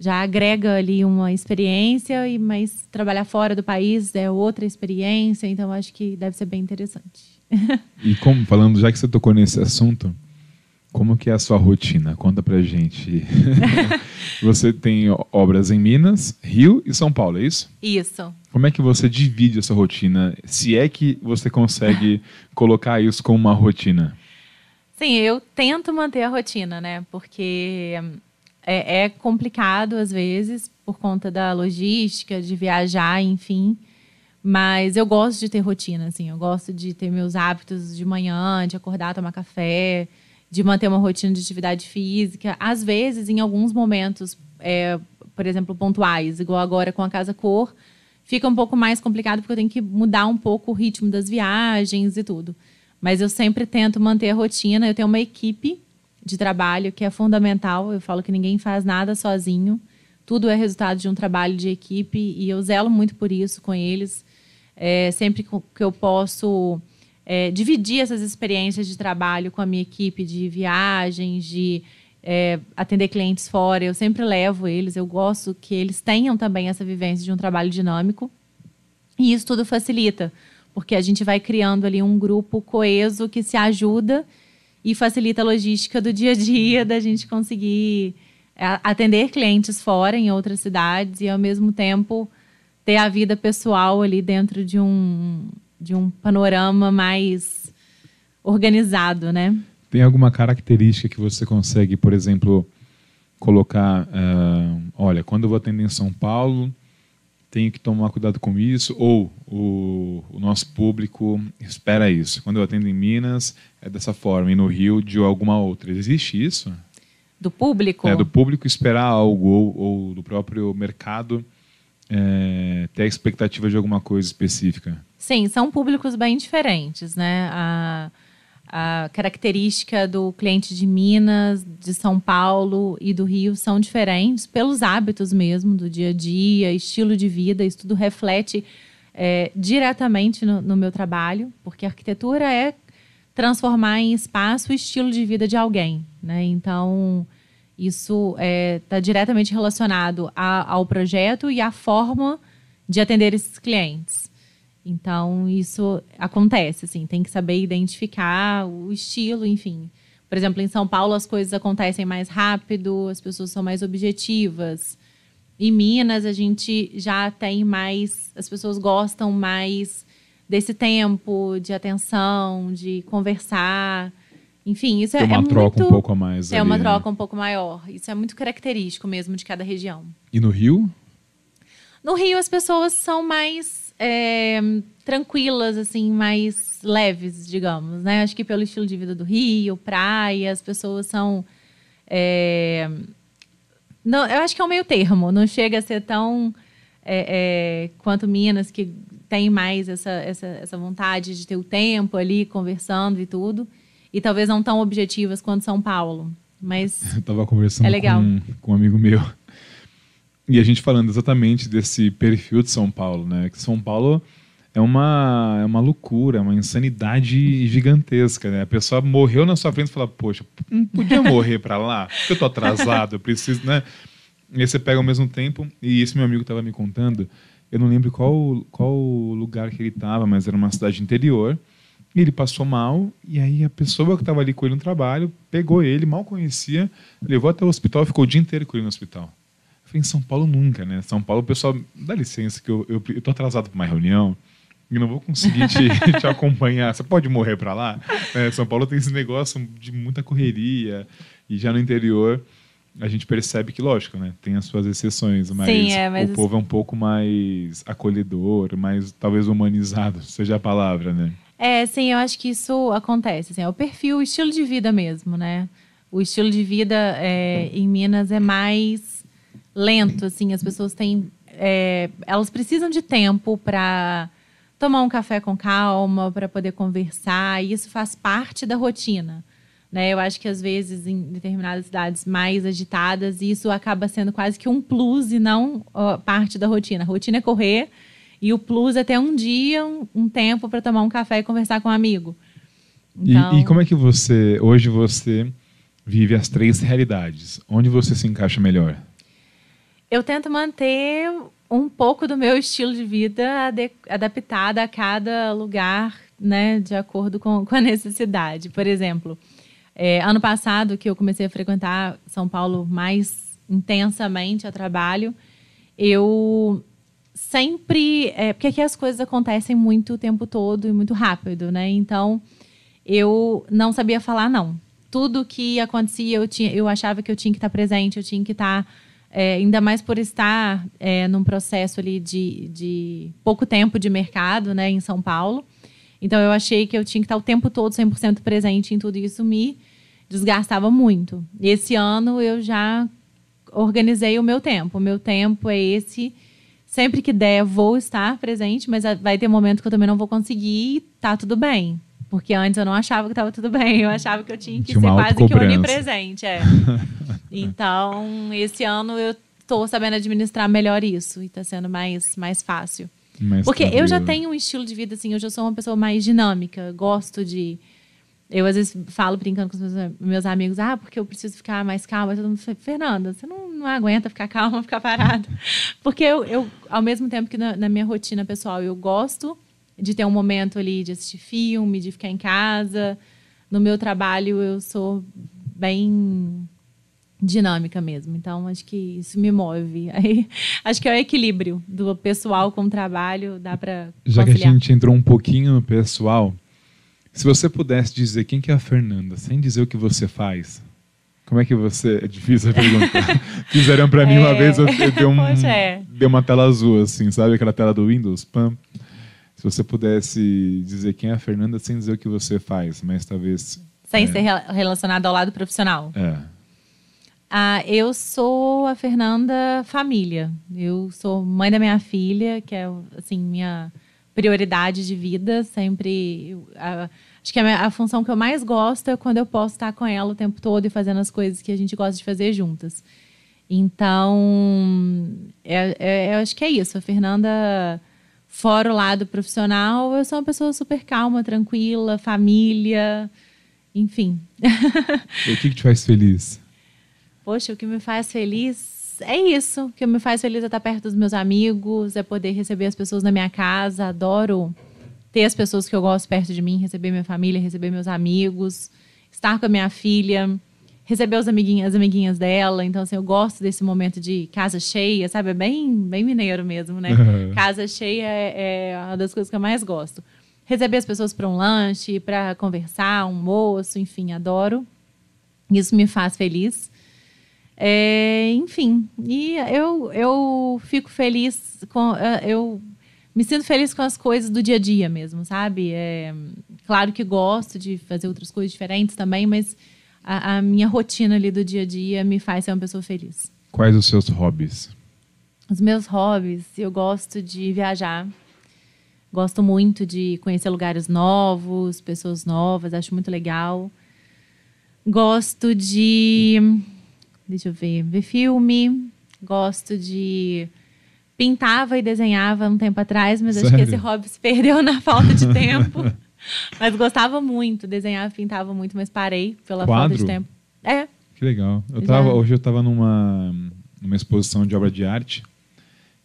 [SPEAKER 2] já agrega ali uma experiência, e mas trabalhar fora do país é outra experiência, então acho que deve ser bem interessante.
[SPEAKER 1] E como falando, já que você tocou nesse assunto, como que é a sua rotina? Conta pra gente. você tem obras em Minas, Rio e São Paulo, é isso?
[SPEAKER 2] Isso.
[SPEAKER 1] Como é que você divide essa rotina? Se é que você consegue colocar isso como uma rotina?
[SPEAKER 2] Sim, eu tento manter a rotina, né? Porque é, é complicado às vezes por conta da logística, de viajar, enfim. Mas eu gosto de ter rotina, assim. Eu gosto de ter meus hábitos de manhã, de acordar, tomar café, de manter uma rotina de atividade física. Às vezes, em alguns momentos, é, por exemplo, pontuais, igual agora com a Casa Cor, fica um pouco mais complicado porque eu tenho que mudar um pouco o ritmo das viagens e tudo. Mas eu sempre tento manter a rotina. Eu tenho uma equipe de trabalho que é fundamental. Eu falo que ninguém faz nada sozinho. Tudo é resultado de um trabalho de equipe e eu zelo muito por isso com eles. É, sempre que eu posso é, dividir essas experiências de trabalho com a minha equipe de viagens, de é, atender clientes fora, eu sempre levo eles. Eu gosto que eles tenham também essa vivência de um trabalho dinâmico. E isso tudo facilita, porque a gente vai criando ali um grupo coeso que se ajuda e facilita a logística do dia a dia da gente conseguir é, atender clientes fora em outras cidades e ao mesmo tempo ter a vida pessoal ali dentro de um, de um panorama mais organizado, né?
[SPEAKER 1] Tem alguma característica que você consegue, por exemplo, colocar, uh, olha, quando eu vou atender em São Paulo, tenho que tomar cuidado com isso, ou o, o, nosso público espera isso. Quando eu atendo em Minas, é dessa forma, e no Rio, de alguma outra. Existe isso?
[SPEAKER 2] Do público?
[SPEAKER 1] É, do público esperar algo, ou, ou do próprio mercado é, ter a expectativa de alguma coisa específica?
[SPEAKER 2] Sim, são públicos bem diferentes, né? A, a característica do cliente de Minas, de São Paulo e do Rio são diferentes pelos hábitos mesmo do dia a dia, estilo de vida, isso tudo reflete é, diretamente no, no meu trabalho, porque a arquitetura é transformar em espaço o estilo de vida de alguém, né? Então isso está é, tá diretamente relacionado a, ao projeto e à forma de atender esses clientes. Então, isso acontece, assim, tem que saber identificar o estilo, enfim. Por exemplo, em São Paulo as coisas acontecem mais rápido, as pessoas são mais objetivas. Em Minas a gente já tem mais, as pessoas gostam mais desse tempo de atenção, de conversar. Enfim, isso
[SPEAKER 1] Tem
[SPEAKER 2] é,
[SPEAKER 1] uma
[SPEAKER 2] é
[SPEAKER 1] troca
[SPEAKER 2] muito,
[SPEAKER 1] um pouco a mais.
[SPEAKER 2] É
[SPEAKER 1] ali,
[SPEAKER 2] uma
[SPEAKER 1] né?
[SPEAKER 2] troca um pouco maior. Isso é muito característico mesmo de cada região.
[SPEAKER 1] E no Rio?
[SPEAKER 2] No Rio as pessoas são mais é, tranquilas, assim, mais leves, digamos, né? Acho que pelo estilo de vida do Rio, praia, as pessoas são. É, não, eu acho que é um meio termo, não chega a ser tão é, é, quanto Minas, que tem mais essa, essa, essa vontade de ter o tempo ali, conversando e tudo e talvez não tão objetivas quanto São Paulo. Mas
[SPEAKER 1] eu estava conversando
[SPEAKER 2] é legal.
[SPEAKER 1] Com, com um amigo meu e a gente falando exatamente desse perfil de São Paulo, né? Que São Paulo é uma, é uma loucura, é uma insanidade gigantesca, né? A pessoa morreu na sua frente e fala, poxa, não podia morrer para lá? Porque eu tô atrasado, eu preciso, né? E aí você pega ao mesmo tempo, e esse meu amigo estava me contando, eu não lembro qual, qual lugar que ele estava, mas era uma cidade interior, e ele passou mal, e aí a pessoa que estava ali com ele no trabalho pegou ele, mal conhecia, levou até o hospital ficou o dia inteiro com ele no hospital. Eu falei, em São Paulo nunca, né? São Paulo, o pessoal, dá licença que eu, eu, eu tô atrasado para uma reunião e não vou conseguir te, te acompanhar. Você pode morrer para lá? É, São Paulo tem esse negócio de muita correria, e já no interior a gente percebe que, lógico, né, tem as suas exceções, mas,
[SPEAKER 2] Sim, é, mas
[SPEAKER 1] o povo é um pouco mais acolhedor, mais talvez humanizado, seja a palavra, né?
[SPEAKER 2] É, sim, eu acho que isso acontece. Assim, é o perfil, o estilo de vida mesmo, né? O estilo de vida é, em Minas é mais lento, assim. As pessoas têm, é, elas precisam de tempo para tomar um café com calma, para poder conversar. E isso faz parte da rotina. Né? Eu acho que às vezes em determinadas cidades mais agitadas isso acaba sendo quase que um plus e não ó, parte da rotina. A rotina é correr e o plus é ter um dia, um, um tempo para tomar um café e conversar com um amigo.
[SPEAKER 1] Então... E, e, como é que você, hoje você vive as três realidades? Onde você se encaixa melhor?
[SPEAKER 2] Eu tento manter um pouco do meu estilo de vida adaptado a cada lugar, né, de acordo com, com a necessidade. Por exemplo, é, ano passado que eu comecei a frequentar São Paulo mais intensamente a trabalho, eu sempre. É, porque aqui as coisas acontecem muito o tempo todo e muito rápido, né? Então eu não sabia falar não. tudo que acontecia, eu, tinha, eu achava que eu tinha que estar presente, eu tinha que estar. É, ainda mais por estar é, num processo ali de, de pouco tempo de mercado, né, em São Paulo. Então eu achei que eu tinha que estar o tempo todo 100% presente em tudo isso me desgastava muito. E esse ano eu já organizei o meu tempo. O meu tempo é esse. Sempre que der, vou estar presente, mas vai ter momento que eu também não vou conseguir e tá tudo bem. Porque antes eu não achava que estava tudo bem, eu achava que eu tinha que tinha ser quase que onipresente. É. então, esse ano eu estou sabendo administrar melhor isso e está sendo mais, mais fácil. Mais Porque tranquilo. eu já tenho um estilo de vida assim, eu já sou uma pessoa mais dinâmica, gosto de. Eu às vezes falo brincando com os meus, meus amigos, ah, porque eu preciso ficar mais calma. Todo mundo fala, Fernanda, você não, não aguenta ficar calma, ficar parada. Porque eu, eu, ao mesmo tempo que na, na minha rotina pessoal, eu gosto de ter um momento ali de assistir filme, de ficar em casa. No meu trabalho, eu sou bem dinâmica mesmo. Então, acho que isso me move. Aí, acho que é o equilíbrio do pessoal com o trabalho, dá para
[SPEAKER 1] Já que a gente entrou um pouquinho no pessoal, se você pudesse dizer quem que é a Fernanda, sem dizer o que você faz, como é que você... É difícil a pergunta. Fizeram para mim é... uma vez, eu, eu dei, um, é. dei uma tela azul, assim, sabe? Aquela tela do Windows, pam. Se você pudesse dizer quem é a Fernanda sem dizer o que você faz, mas talvez.
[SPEAKER 2] Sem é... ser relacionado ao lado profissional.
[SPEAKER 1] É.
[SPEAKER 2] Ah, eu sou a Fernanda família. Eu sou mãe da minha filha, que é assim minha prioridade de vida. Sempre, a, acho que a, a, função que eu mais gosto é quando eu posso estar com ela o tempo todo e fazendo as coisas que a gente gosta de fazer juntas. Então, é, é, eu acho que é isso. A Fernanda Fora o lado profissional, eu sou uma pessoa super calma, tranquila, família, enfim.
[SPEAKER 1] o que, que te faz feliz?
[SPEAKER 2] Poxa, o que me faz feliz é isso. O que me faz feliz é estar perto dos meus amigos, é poder receber as pessoas na minha casa. Adoro ter as pessoas que eu gosto perto de mim, receber minha família, receber meus amigos, estar com a minha filha receber os amiguinhos, as amiguinhas dela. Então, assim, eu gosto desse momento de casa cheia, sabe? É bem, bem mineiro mesmo, né? Uhum. Casa cheia é, é, uma das coisas que eu mais gosto. Receber as pessoas para um lanche, para conversar, um moço, enfim, adoro. Isso me faz feliz. É, enfim, e eu, eu fico feliz com. Eu me sinto feliz com as coisas do dia a dia mesmo, sabe? É, claro que gosto de fazer outras coisas diferentes também, mas a, a, minha rotina ali do dia a dia me faz ser uma pessoa feliz.
[SPEAKER 1] Quais os seus hobbies?
[SPEAKER 2] Os meus hobbies, eu gosto de viajar. Gosto muito de conhecer lugares novos, pessoas novas, acho muito legal. Gosto de. Deixa eu ver, ver filme. Gosto de. Pintava e desenhava um tempo atrás, mas Sério? acho que esse hobby se perdeu na falta de tempo. Mas gostava muito, desenhava, pintava muito, mas parei pela Quadro? falta de tempo. É.
[SPEAKER 1] Que legal. Eu tava, hoje eu estava numa, numa exposição de obra de arte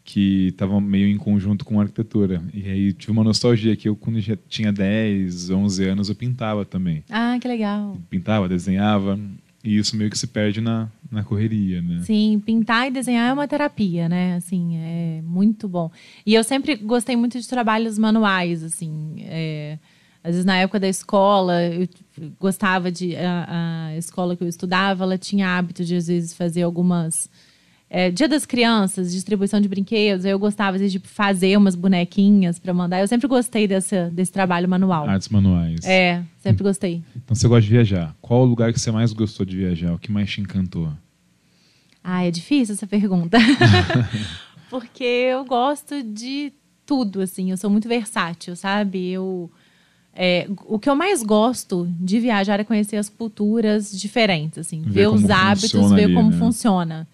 [SPEAKER 1] que estava meio em conjunto com arquitetura. E aí tive uma nostalgia que eu, quando já tinha 10, 11 anos, eu pintava também.
[SPEAKER 2] Ah, que legal.
[SPEAKER 1] Pintava, desenhava. E isso meio que se perde na, na correria, né?
[SPEAKER 2] Sim, pintar e desenhar é uma terapia, né? Assim, é muito bom. E eu sempre gostei muito de trabalhos manuais, assim. É às vezes, na época da escola, eu gostava de. A, a escola que eu estudava, ela tinha hábito de, às vezes, fazer algumas. É, Dia das Crianças, distribuição de brinquedos. Eu gostava, às vezes, de fazer umas bonequinhas para mandar. Eu sempre gostei dessa, desse trabalho manual.
[SPEAKER 1] Artes manuais.
[SPEAKER 2] É, sempre gostei.
[SPEAKER 1] Então, você gosta de viajar. Qual o lugar que você mais gostou de viajar? O que mais te encantou?
[SPEAKER 2] Ah, é difícil essa pergunta. Porque eu gosto de tudo, assim. Eu sou muito versátil, sabe? Eu é, o que eu mais gosto de viajar é conhecer as culturas diferentes, assim, ver, ver os hábitos, ver ali, como né? funciona.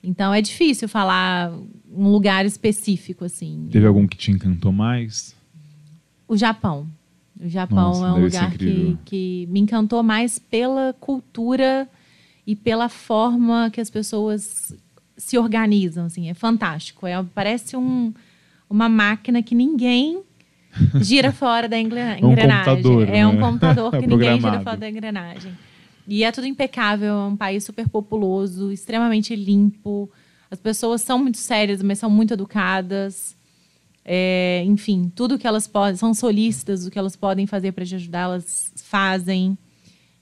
[SPEAKER 2] Então é difícil falar um lugar específico, assim.
[SPEAKER 1] Teve algum que te encantou mais?
[SPEAKER 2] O Japão. O Japão Nossa, é um lugar que, que me encantou mais pela cultura e pela forma que as pessoas se organizam, assim, é fantástico. É, parece um, uma máquina que ninguém gira fora da engrenagem. Um computador, é um né? computador que ninguém gira fora da engrenagem. E é tudo impecável, é um país super populoso, extremamente limpo. As pessoas são muito sérias, mas são muito educadas. É, enfim, tudo que elas podem, são solícitas, o que elas podem fazer para te ajudar, elas fazem.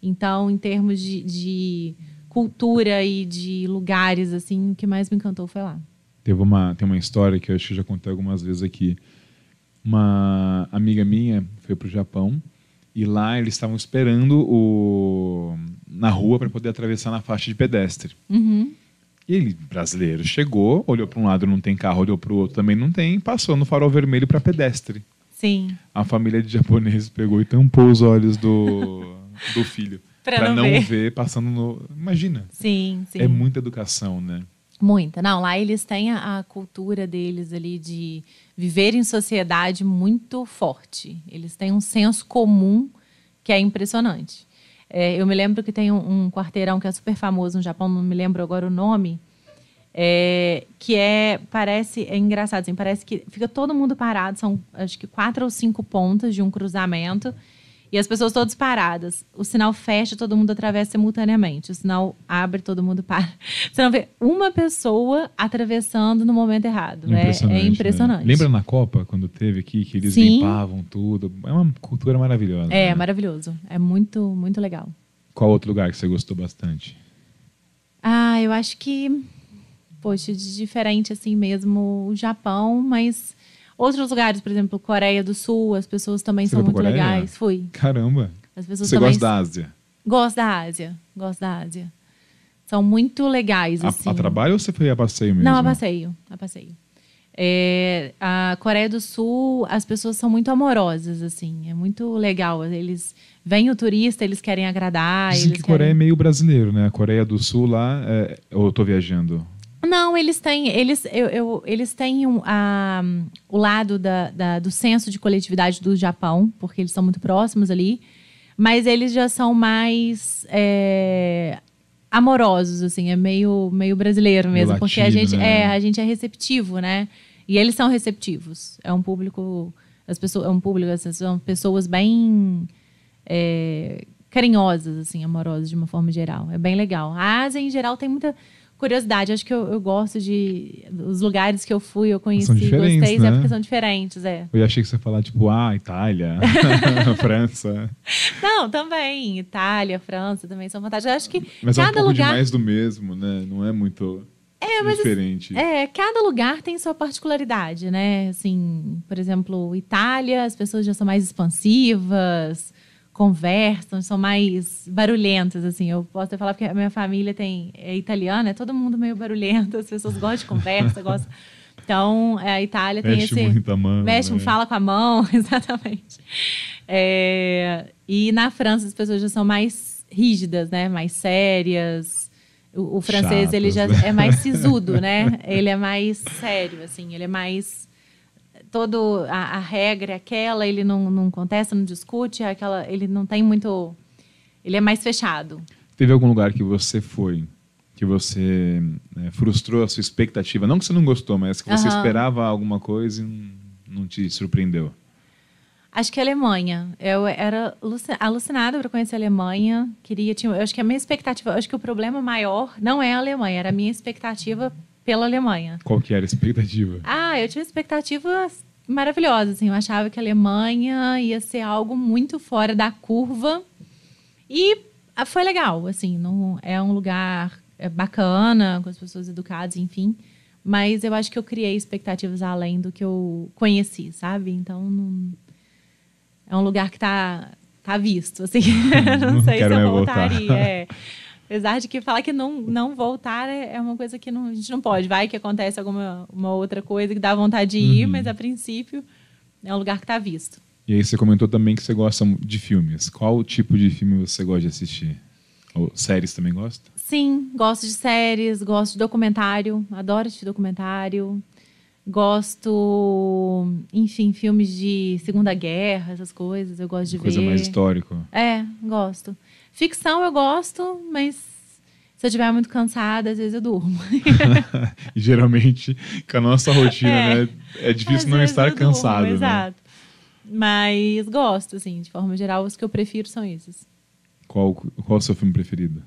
[SPEAKER 2] Então, em termos de, de cultura e de lugares, assim, o que mais me encantou foi lá.
[SPEAKER 1] Teve uma, tem uma história que eu acho que já contei algumas vezes aqui. Uma amiga minha foi para o Japão e lá eles estavam esperando o, na rua para poder atravessar na faixa de pedestre.
[SPEAKER 2] Uhum.
[SPEAKER 1] E ele, brasileiro, chegou, olhou para um lado, não tem carro, olhou para o outro, também não tem, passou no farol vermelho para pedestre.
[SPEAKER 2] Sim.
[SPEAKER 1] A família de japoneses pegou e tampou os olhos do, do filho. Para
[SPEAKER 2] não
[SPEAKER 1] não,
[SPEAKER 2] ver.
[SPEAKER 1] ver. passando no. Imagina.
[SPEAKER 2] Sim, sim.
[SPEAKER 1] É muita educação, né?
[SPEAKER 2] Muita. Não, lá eles têm a, a cultura deles ali de viver em sociedade muito forte. Eles têm um senso comum que é impressionante. É, eu me lembro que tem um, um quarteirão que é super famoso no Japão, não me lembro agora o nome, é, que é, parece, é engraçado, assim, parece que fica todo mundo parado, são acho que quatro ou cinco pontas de um cruzamento, e as pessoas todas paradas. O sinal fecha, todo mundo atravessa simultaneamente. O sinal abre, todo mundo para. Você não vê uma pessoa atravessando no momento errado. É, é
[SPEAKER 1] né?
[SPEAKER 2] impressionante.
[SPEAKER 1] Lembra na Copa, quando teve aqui, que eles
[SPEAKER 2] Sim.
[SPEAKER 1] limpavam tudo? É uma cultura maravilhosa.
[SPEAKER 2] É,
[SPEAKER 1] né?
[SPEAKER 2] maravilhoso. É muito, muito legal.
[SPEAKER 1] Qual outro lugar que você gostou bastante?
[SPEAKER 2] Ah, eu acho que, poxa, de diferente assim mesmo o Japão, mas outros lugares, por exemplo, Coreia do Sul, as pessoas também
[SPEAKER 1] Você
[SPEAKER 2] são muito
[SPEAKER 1] Coreia?
[SPEAKER 2] legais. Fui.
[SPEAKER 1] Caramba!
[SPEAKER 2] As pessoas
[SPEAKER 1] Você gosta da Ásia?
[SPEAKER 2] Gosto da Ásia. Gosto da Ásia. São muito legais,
[SPEAKER 1] A,
[SPEAKER 2] assim.
[SPEAKER 1] a trabalho ou você foi a passeio mesmo?
[SPEAKER 2] Não, a passeio. A passeio. É, a Coreia do Sul, as pessoas são muito amorosas, assim. É muito legal. Eles vêm o turista, eles querem agradar.
[SPEAKER 1] Dizem
[SPEAKER 2] eles
[SPEAKER 1] que Coreia é
[SPEAKER 2] querem...
[SPEAKER 1] meio brasileiro, né? A Coreia do Sul lá, é... ou eu tô viajando?
[SPEAKER 2] Não, eles têm, eles, eu, eu- eles têm um, a- o lado da, da- do senso de coletividade do Japão, porque eles são muito próximos ali, mas eles já são mais é, amorosos, assim, é meio, meio brasileiro
[SPEAKER 1] Meio
[SPEAKER 2] mesmo, porque a gente,
[SPEAKER 1] né?
[SPEAKER 2] é, a gente é receptivo, né? E eles são receptivos. É um público, as pessoas, é um público, assim, são pessoas bem é, carinhosas, assim, amorosas de uma forma geral. É bem legal. A Ásia, em geral, tem muita curiosidade. Acho que eu, eu gosto de. Os lugares que eu fui, eu conheci,
[SPEAKER 1] São diferentes,
[SPEAKER 2] gostei,
[SPEAKER 1] né?
[SPEAKER 2] é porque são diferentes, é.
[SPEAKER 1] Eu achei que você ia falar, tipo, ah, Itália, França.
[SPEAKER 2] Não, também. Itália, França também são fantásticos. Eu acho que
[SPEAKER 1] Mas é um
[SPEAKER 2] cada
[SPEAKER 1] pouco
[SPEAKER 2] lugar.
[SPEAKER 1] mais do mesmo, né? Não é muito diferente.
[SPEAKER 2] É, cada lugar tem sua particularidade, né? Assim, por exemplo, Itália, as pessoas já são mais expansivas, conversam, são mais barulhentas, assim. Eu posso até falar porque a minha família tem é italiana, é todo mundo meio barulhento, as pessoas gostam de conversa, gostam. Então, é, a Itália tem
[SPEAKER 1] Mexe
[SPEAKER 2] esse
[SPEAKER 1] muito a mão.
[SPEAKER 2] Mexe,
[SPEAKER 1] né?
[SPEAKER 2] fala com a mão, exatamente. É, e na França as pessoas já são mais rígidas, né? Mais sérias. O, o francês ele já
[SPEAKER 1] né?
[SPEAKER 2] é mais sisudo, né? Ele é mais sério, assim. Ele é mais todo a, a regra é aquela. Ele não, não contesta, não discute. é Aquela, ele não tem muito. Ele é mais fechado.
[SPEAKER 1] Teve algum lugar que você foi que você né, frustrou a sua expectativa? Não que você não gostou, mas que você
[SPEAKER 2] Aham.
[SPEAKER 1] esperava alguma coisa e não, te surpreendeu.
[SPEAKER 2] Acho que a Alemanha. Eu era aluci- alucinada para conhecer a Alemanha. Queria, tinha, eu acho que a minha expectativa, acho que o problema maior não é a Alemanha, era a minha expectativa pela Alemanha.
[SPEAKER 1] Qual que era a expectativa?
[SPEAKER 2] Ah, eu tinha expectativas maravilhosas, assim. Eu achava que a Alemanha ia ser algo muito fora da curva. E ah, foi legal, assim. Não, é um lugar é, bacana, com as pessoas educadas, enfim. Mas eu acho que eu criei expectativas além do que eu conheci, sabe? Então, não- é um lugar que tá, tá visto, assim. não,
[SPEAKER 1] Não
[SPEAKER 2] sei se eu voltaria. é. Apesar de que falar que não, não voltar é é uma coisa que não- a gente não pode. Vai que acontece alguma uma outra coisa que dá vontade de ir,
[SPEAKER 1] Uhum.
[SPEAKER 2] mas a princípio é um lugar que está visto.
[SPEAKER 1] E aí você comentou também que você gosta de filmes. Qual tipo de filme você gosta de assistir? Ou séries também gosta?
[SPEAKER 2] Sim, gosto de séries, gosto de documentário, adoro assistir documentário. Gosto, enfim, filmes de Segunda Guerra, essas coisas, eu gosto de
[SPEAKER 1] Coisa
[SPEAKER 2] ver.
[SPEAKER 1] mais histórica.
[SPEAKER 2] É, gosto. Ficção eu gosto, mas se eu estiver muito cansada, às vezes eu durmo.
[SPEAKER 1] geralmente, com a nossa rotina,
[SPEAKER 2] É.
[SPEAKER 1] né? É difícil não estar
[SPEAKER 2] durmo,
[SPEAKER 1] cansado, né?
[SPEAKER 2] Exato. Mas gosto, assim, de forma geral, os que eu prefiro são esses.
[SPEAKER 1] Qual, qual é o seu filme preferido?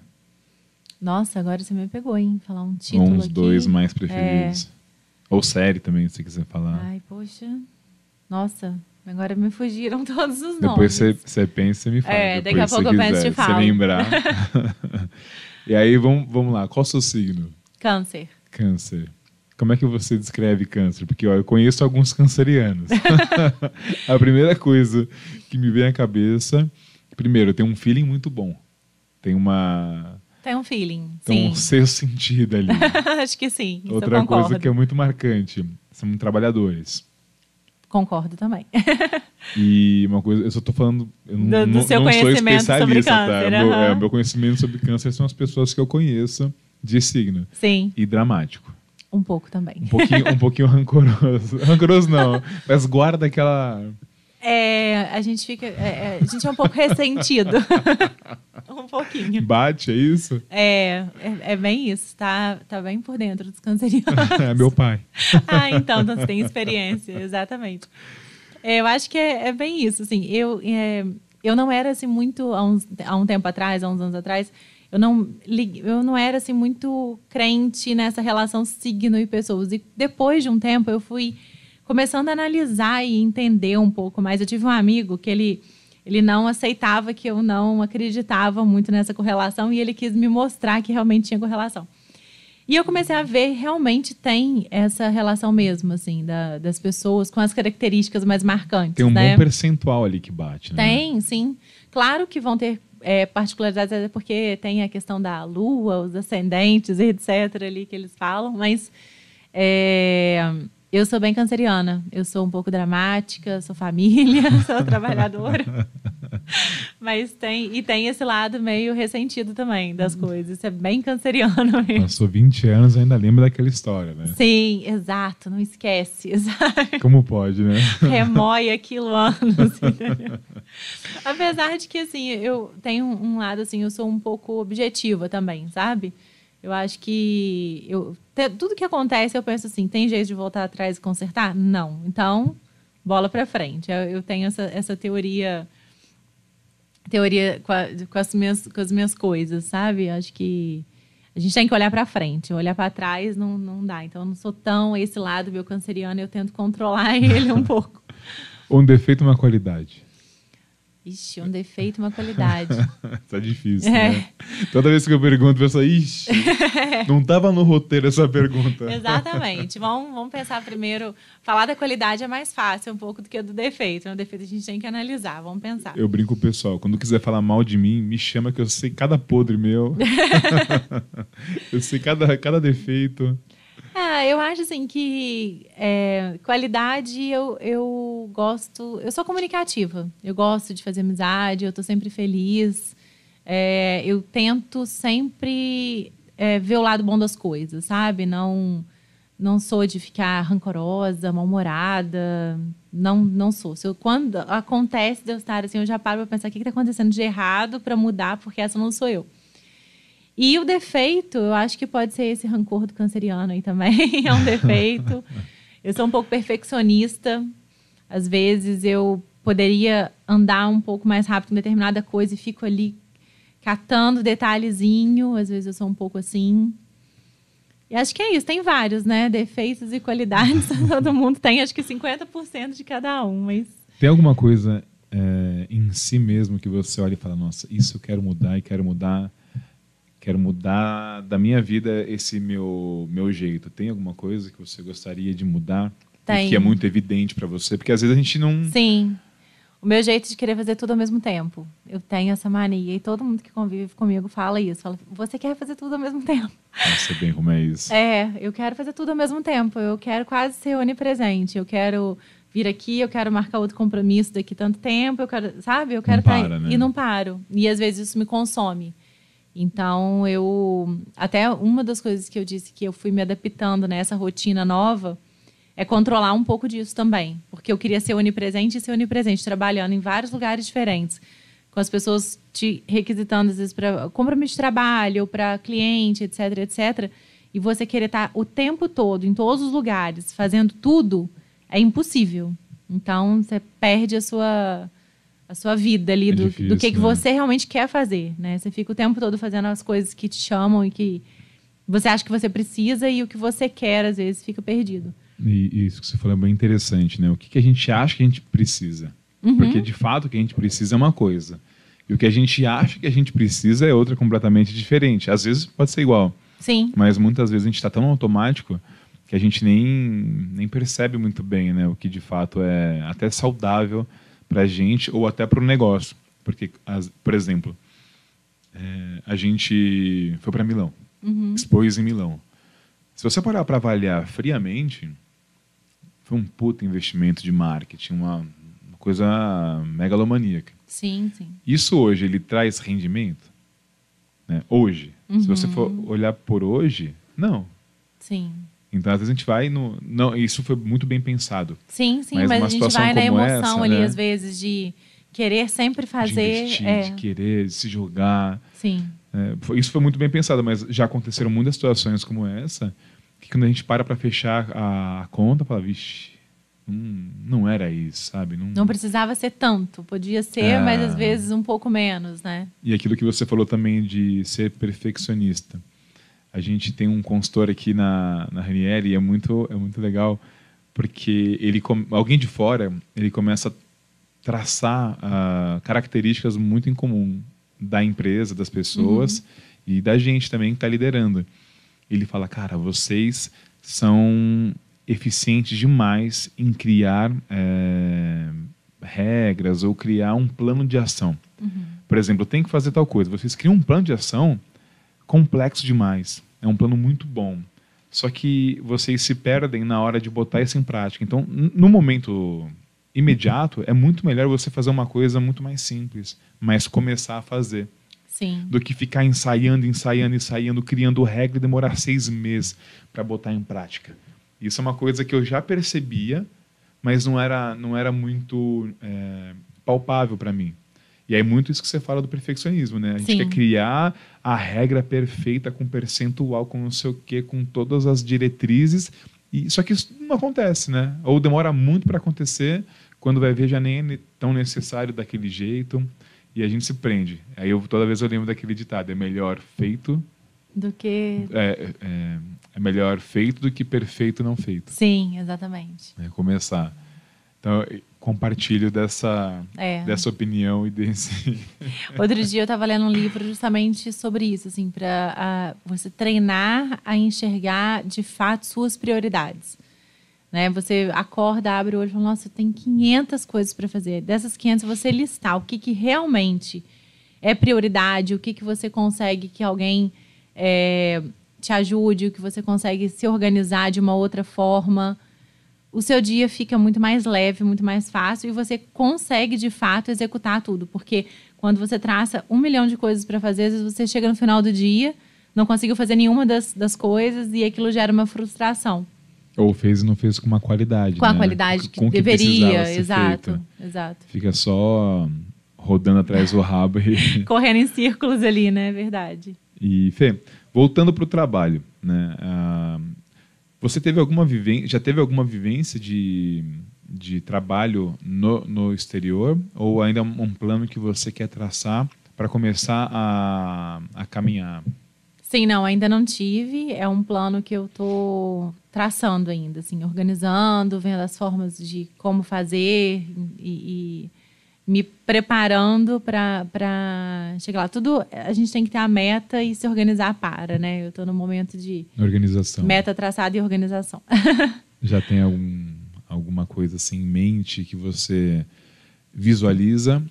[SPEAKER 2] Nossa, agora você me pegou, hein? Falar um título
[SPEAKER 1] uns
[SPEAKER 2] aqui.
[SPEAKER 1] dois mais preferidos. Ou série também, se você quiser falar.
[SPEAKER 2] Ai, poxa. Nossa. Agora me fugiram todos os
[SPEAKER 1] Depois
[SPEAKER 2] nomes.
[SPEAKER 1] você pensa e me fala.
[SPEAKER 2] É,
[SPEAKER 1] Depois,
[SPEAKER 2] daqui a pouco eu penso e te falo.
[SPEAKER 1] Se lembrar. e aí, vamos, vamos lá. Qual o seu signo?
[SPEAKER 2] Câncer.
[SPEAKER 1] Câncer. Como é que você descreve câncer? Porque ó, eu conheço alguns cancerianos. a primeira coisa que me vem à cabeça, primeiro, tem um feeling muito bom. Tem uma
[SPEAKER 2] Tem um feeling.
[SPEAKER 1] tem um
[SPEAKER 2] sim.
[SPEAKER 1] sexto sentido ali.
[SPEAKER 2] Acho que sim.
[SPEAKER 1] Outra coisa que é muito marcante, são trabalhadores.
[SPEAKER 2] Concordo também.
[SPEAKER 1] E uma coisa, eu só tô falando, eu não,
[SPEAKER 2] Do- do
[SPEAKER 1] não-
[SPEAKER 2] seu
[SPEAKER 1] não sou
[SPEAKER 2] conhecimento sobre
[SPEAKER 1] especialista, tá?
[SPEAKER 2] câncer,
[SPEAKER 1] Meu, é, meu conhecimento sobre câncer são as pessoas que eu conheço de signo.
[SPEAKER 2] Sim,
[SPEAKER 1] E dramático.
[SPEAKER 2] um pouco também.
[SPEAKER 1] Um pouquinho, um pouquinho rancoroso. Rancoroso não, mas guarda aquela.
[SPEAKER 2] É, a gente fica. é, é, a gente é um pouco ressentido. um pouquinho.
[SPEAKER 1] Bate, é isso?
[SPEAKER 2] É, é, é bem isso, tá, tá bem por dentro dos cancerianos.
[SPEAKER 1] É meu pai.
[SPEAKER 2] ah, então, então você tem experiência, exatamente. É, eu acho que é, é bem isso, assim, eu, eu não era assim muito, há, uns, há um tempo atrás, há uns anos atrás, eu não, eu não era assim muito crente nessa relação signo e pessoas. E depois de um tempo eu fui começando a analisar e entender um pouco mais. Eu tive um amigo que ele, ele não aceitava que eu não acreditava muito nessa correlação e ele quis me mostrar que realmente tinha correlação. E eu comecei a ver, realmente tem essa relação mesmo, assim, da- das pessoas com as características mais marcantes.
[SPEAKER 1] Tem um
[SPEAKER 2] né?
[SPEAKER 1] bom percentual ali que bate, né?
[SPEAKER 2] Tem, sim. Claro que vão ter é, particularidades, até porque tem a questão da lua, os ascendentes, etc., ali que eles falam, mas é, eu sou bem canceriana. Eu sou um pouco dramática, sou família, sou trabalhadora. mas tem, e tem esse lado meio ressentido também das coisas. Isso é bem canceriano mesmo.
[SPEAKER 1] Passou 20 anos e ainda lembra daquela história, né?
[SPEAKER 2] Sim, exato, não esquece, exato.
[SPEAKER 1] Como pode, né?
[SPEAKER 2] remoe aquilo anos, entendeu? Apesar de que, assim, eu tenho um lado, assim, eu sou um pouco objetiva também, sabe? Eu acho que eu, tudo que acontece, eu penso assim, tem jeito de voltar atrás e consertar? Não. Então, bola pra frente. Eu, eu tenho essa, essa teoria teoria com, a- com as minhas, com as minhas coisas, sabe? Acho que a gente tem que olhar pra frente. Olhar pra trás não, não dá. Então, eu não sou tão esse lado meu canceriano, eu tento controlar ele um pouco.
[SPEAKER 1] Um defeito uma qualidade.
[SPEAKER 2] Ixi, um defeito, uma qualidade.
[SPEAKER 1] tá difícil,
[SPEAKER 2] É.
[SPEAKER 1] né? Toda vez que eu pergunto, eu penso, ixi, não tava no roteiro essa pergunta.
[SPEAKER 2] Exatamente. Vamos, vamos pensar primeiro. Falar da qualidade é mais fácil um pouco do que do defeito. O defeito a gente tem que analisar. Vamos pensar.
[SPEAKER 1] Eu brinco pessoal, quando quiser falar mal de mim, me chama que eu sei cada podre meu. eu sei cada, cada defeito.
[SPEAKER 2] Ah, eu acho assim que é, qualidade eu, eu gosto. Eu sou comunicativa. Eu gosto de fazer amizade, eu tô sempre feliz. É, eu tento sempre é, ver o lado bom das coisas, sabe? Não, não sou de ficar rancorosa, mal-humorada. Não, não sou. Se eu, quando acontece de eu estar assim, eu já paro para pensar o que está acontecendo de errado para mudar, porque essa não sou eu. E o defeito, eu acho que pode ser esse rancor do canceriano aí também, é um defeito. Eu sou um pouco perfeccionista. Às vezes eu poderia andar um pouco mais rápido com determinada coisa e fico ali catando detalhezinho. Às vezes eu sou um pouco assim. E acho que é isso, tem vários, né? Defeitos e qualidades. Todo mundo tem, acho que 50% de cada um, mas.
[SPEAKER 1] Tem alguma coisa é, em si mesmo que você olha e fala, nossa, isso eu quero mudar e quero mudar, quero mudar da minha vida esse meu, meu jeito. Tem alguma coisa que você gostaria de mudar? E
[SPEAKER 2] Tem.
[SPEAKER 1] que é muito evidente para você? Porque às vezes a gente não...
[SPEAKER 2] Sim. O meu jeito de querer fazer tudo ao mesmo tempo. Eu tenho essa mania. E todo mundo que convive comigo fala isso. Fala, você quer fazer tudo ao mesmo tempo.
[SPEAKER 1] Eu sei bem como é isso.
[SPEAKER 2] É, eu quero fazer tudo ao mesmo tempo. Eu quero quase ser onipresente. Eu quero vir aqui, eu quero marcar outro compromisso daqui tanto tempo. Eu quero, sabe? Eu quero
[SPEAKER 1] Não
[SPEAKER 2] tá-
[SPEAKER 1] para, né?
[SPEAKER 2] E não paro. E às vezes isso me consome. Então, eu. Até uma das coisas que eu disse que eu fui me adaptando nessa rotina nova é controlar um pouco disso também. Porque eu queria ser onipresente e ser onipresente, trabalhando em vários lugares diferentes, com as pessoas te requisitando, às vezes, para compromisso de trabalho, para cliente, etc, etc. E você querer estar o tempo todo, em todos os lugares, fazendo tudo, é impossível. Então, você perde a sua, a sua vida ali,
[SPEAKER 1] É
[SPEAKER 2] do,
[SPEAKER 1] difícil,
[SPEAKER 2] do que, que
[SPEAKER 1] né?
[SPEAKER 2] você realmente quer fazer, né? Você fica o tempo todo fazendo as coisas que te chamam e que você acha que você precisa e o que você quer, às vezes, fica perdido.
[SPEAKER 1] E isso que você falou é bem interessante, né? O que, que a gente acha que a gente precisa?
[SPEAKER 2] Uhum.
[SPEAKER 1] Porque de fato o que a gente precisa é uma coisa. E o que a gente acha que a gente precisa é outra completamente diferente. Às vezes pode ser igual,
[SPEAKER 2] Sim.
[SPEAKER 1] mas muitas vezes a gente está tão automático que a gente nem, nem percebe muito bem né, o que de fato é até saudável para a gente ou até para o negócio. Porque, as- por exemplo, é, a gente foi para Milão,
[SPEAKER 2] Uhum.
[SPEAKER 1] expôs em Milão. Se você parar para avaliar friamente, foi um puta investimento de marketing, uma, uma coisa megalomaníaca.
[SPEAKER 2] Sim, sim.
[SPEAKER 1] Isso hoje ele traz rendimento? Né? Hoje. Se você for olhar por hoje, não.
[SPEAKER 2] Sim.
[SPEAKER 1] Então, às vezes a gente vai no. Não, isso foi muito bem pensado.
[SPEAKER 2] Sim, sim,
[SPEAKER 1] Mas
[SPEAKER 2] mas, a gente vai na emoção
[SPEAKER 1] essa,
[SPEAKER 2] ali,
[SPEAKER 1] né?
[SPEAKER 2] às vezes, de querer sempre
[SPEAKER 1] De
[SPEAKER 2] fazer.
[SPEAKER 1] investir,
[SPEAKER 2] é,
[SPEAKER 1] de querer, de se jogar.
[SPEAKER 2] Sim.
[SPEAKER 1] É, foi- isso foi muito bem pensado, mas já aconteceram muitas situações como essa, que quando a gente para para fechar a, a conta, fala, vixe, hum, não era isso, sabe? Não,
[SPEAKER 2] Não precisava ser tanto, podia ser,
[SPEAKER 1] É.
[SPEAKER 2] mas às vezes um pouco menos, né?
[SPEAKER 1] E aquilo que você falou também de ser perfeccionista. A gente tem um consultor aqui na, na Ranieri e é muito, é muito legal, porque ele alguém de fora ele começa a traçar ah, características muito em comum da empresa, das pessoas e da gente também que está liderando. Ele fala, cara, vocês são eficientes demais em criar eh, regras ou criar um plano de ação. Por exemplo, tem que fazer tal coisa. Vocês criam um plano de ação complexo demais. É um plano muito bom. Só que vocês se perdem na hora de botar isso em prática. Então, no momento imediato, é muito melhor você fazer uma coisa muito mais simples, mas começar a fazer,
[SPEAKER 2] Sim.
[SPEAKER 1] do que ficar ensaiando, ensaiando, ensaiando, criando regra e demorar seis meses para botar em prática. Isso é uma coisa que eu já percebia, mas não era, não era muito é, palpável para mim. E aí muito isso que você fala do perfeccionismo, né? A gente
[SPEAKER 2] Sim.
[SPEAKER 1] quer criar a regra perfeita com percentual, com não sei o quê, com todas as diretrizes. E só que isso não acontece, né? Ou demora muito para acontecer, quando vai ver já nem é tão necessário daquele jeito e a gente se prende. Aí eu toda vez eu lembro daquele ditado: é melhor feito
[SPEAKER 2] Do que.
[SPEAKER 1] é, é, é melhor feito do que perfeito não feito.
[SPEAKER 2] Sim, exatamente.
[SPEAKER 1] É começar. Então compartilho dessa
[SPEAKER 2] É.
[SPEAKER 1] dessa opinião e desse
[SPEAKER 2] Outro dia eu estava lendo um livro justamente sobre isso, assim, para você treinar a enxergar de fato suas prioridades. Né? Você acorda, abre o olho e fala, nossa, tem 500 coisas para fazer. Dessas 500, você listar o que, que realmente é prioridade, o que, que você consegue que alguém é, te ajude, o que você consegue se organizar de uma outra forma o seu dia fica muito mais leve, muito mais fácil e você consegue de fato executar tudo. Porque quando você traça um milhão de coisas para fazer, às vezes você chega no final do dia, não conseguiu fazer nenhuma das, das coisas e aquilo gera uma frustração.
[SPEAKER 1] ou fez e não fez com uma qualidade,
[SPEAKER 2] Com a
[SPEAKER 1] né?
[SPEAKER 2] qualidade que
[SPEAKER 1] Com o
[SPEAKER 2] deveria, exato,
[SPEAKER 1] feito.
[SPEAKER 2] exato.
[SPEAKER 1] Fica só rodando atrás do rabo e
[SPEAKER 2] Correndo em círculos ali, né? Verdade.
[SPEAKER 1] E, Fê, voltando para o trabalho, né? ah, você teve alguma vivência, já teve alguma vivência de, de trabalho no, no exterior? Ou ainda um plano que você quer traçar para começar a, a caminhar?
[SPEAKER 2] Sim, não, ainda não tive. É um plano que eu tô traçando ainda, assim, organizando, vendo as formas de como fazer e, e me preparando para chegar lá. Tudo a gente tem que ter a meta e se organizar para, né? Eu estou no momento de
[SPEAKER 1] Organização.
[SPEAKER 2] meta traçada e organização.
[SPEAKER 1] Já tem algum, alguma coisa assim em mente que você visualiza?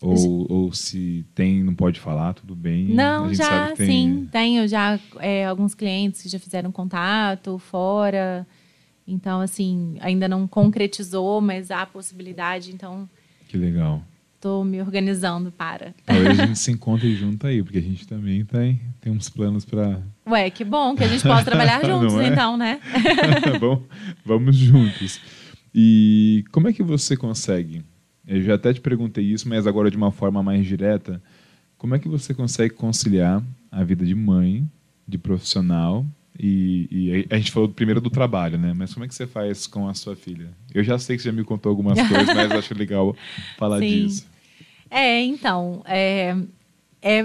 [SPEAKER 1] Ou, ou se tem, não pode falar, tudo bem?
[SPEAKER 2] Não, já
[SPEAKER 1] sabe que tem-
[SPEAKER 2] sim, tenho já é, alguns clientes que já fizeram contato fora. Então, assim, ainda não concretizou, mas há possibilidade. Então,
[SPEAKER 1] Que legal.
[SPEAKER 2] estou me organizando para.
[SPEAKER 1] Talvez a gente se encontre junto aí, porque a gente também tem, tem uns planos para.
[SPEAKER 2] Ué, que bom que a gente possa trabalhar juntos,
[SPEAKER 1] é?
[SPEAKER 2] então, né?
[SPEAKER 1] Bom, vamos juntos. E como é que você consegue? Eu já até te perguntei isso, mas agora de uma forma mais direta. Como é que você consegue conciliar a vida de mãe, de profissional e, e a gente falou primeiro do trabalho, né? Mas como é que você faz com a sua filha? Eu já sei que você já me contou algumas coisas, mas acho legal falar
[SPEAKER 2] Sim.
[SPEAKER 1] disso.
[SPEAKER 2] É, então, é, é,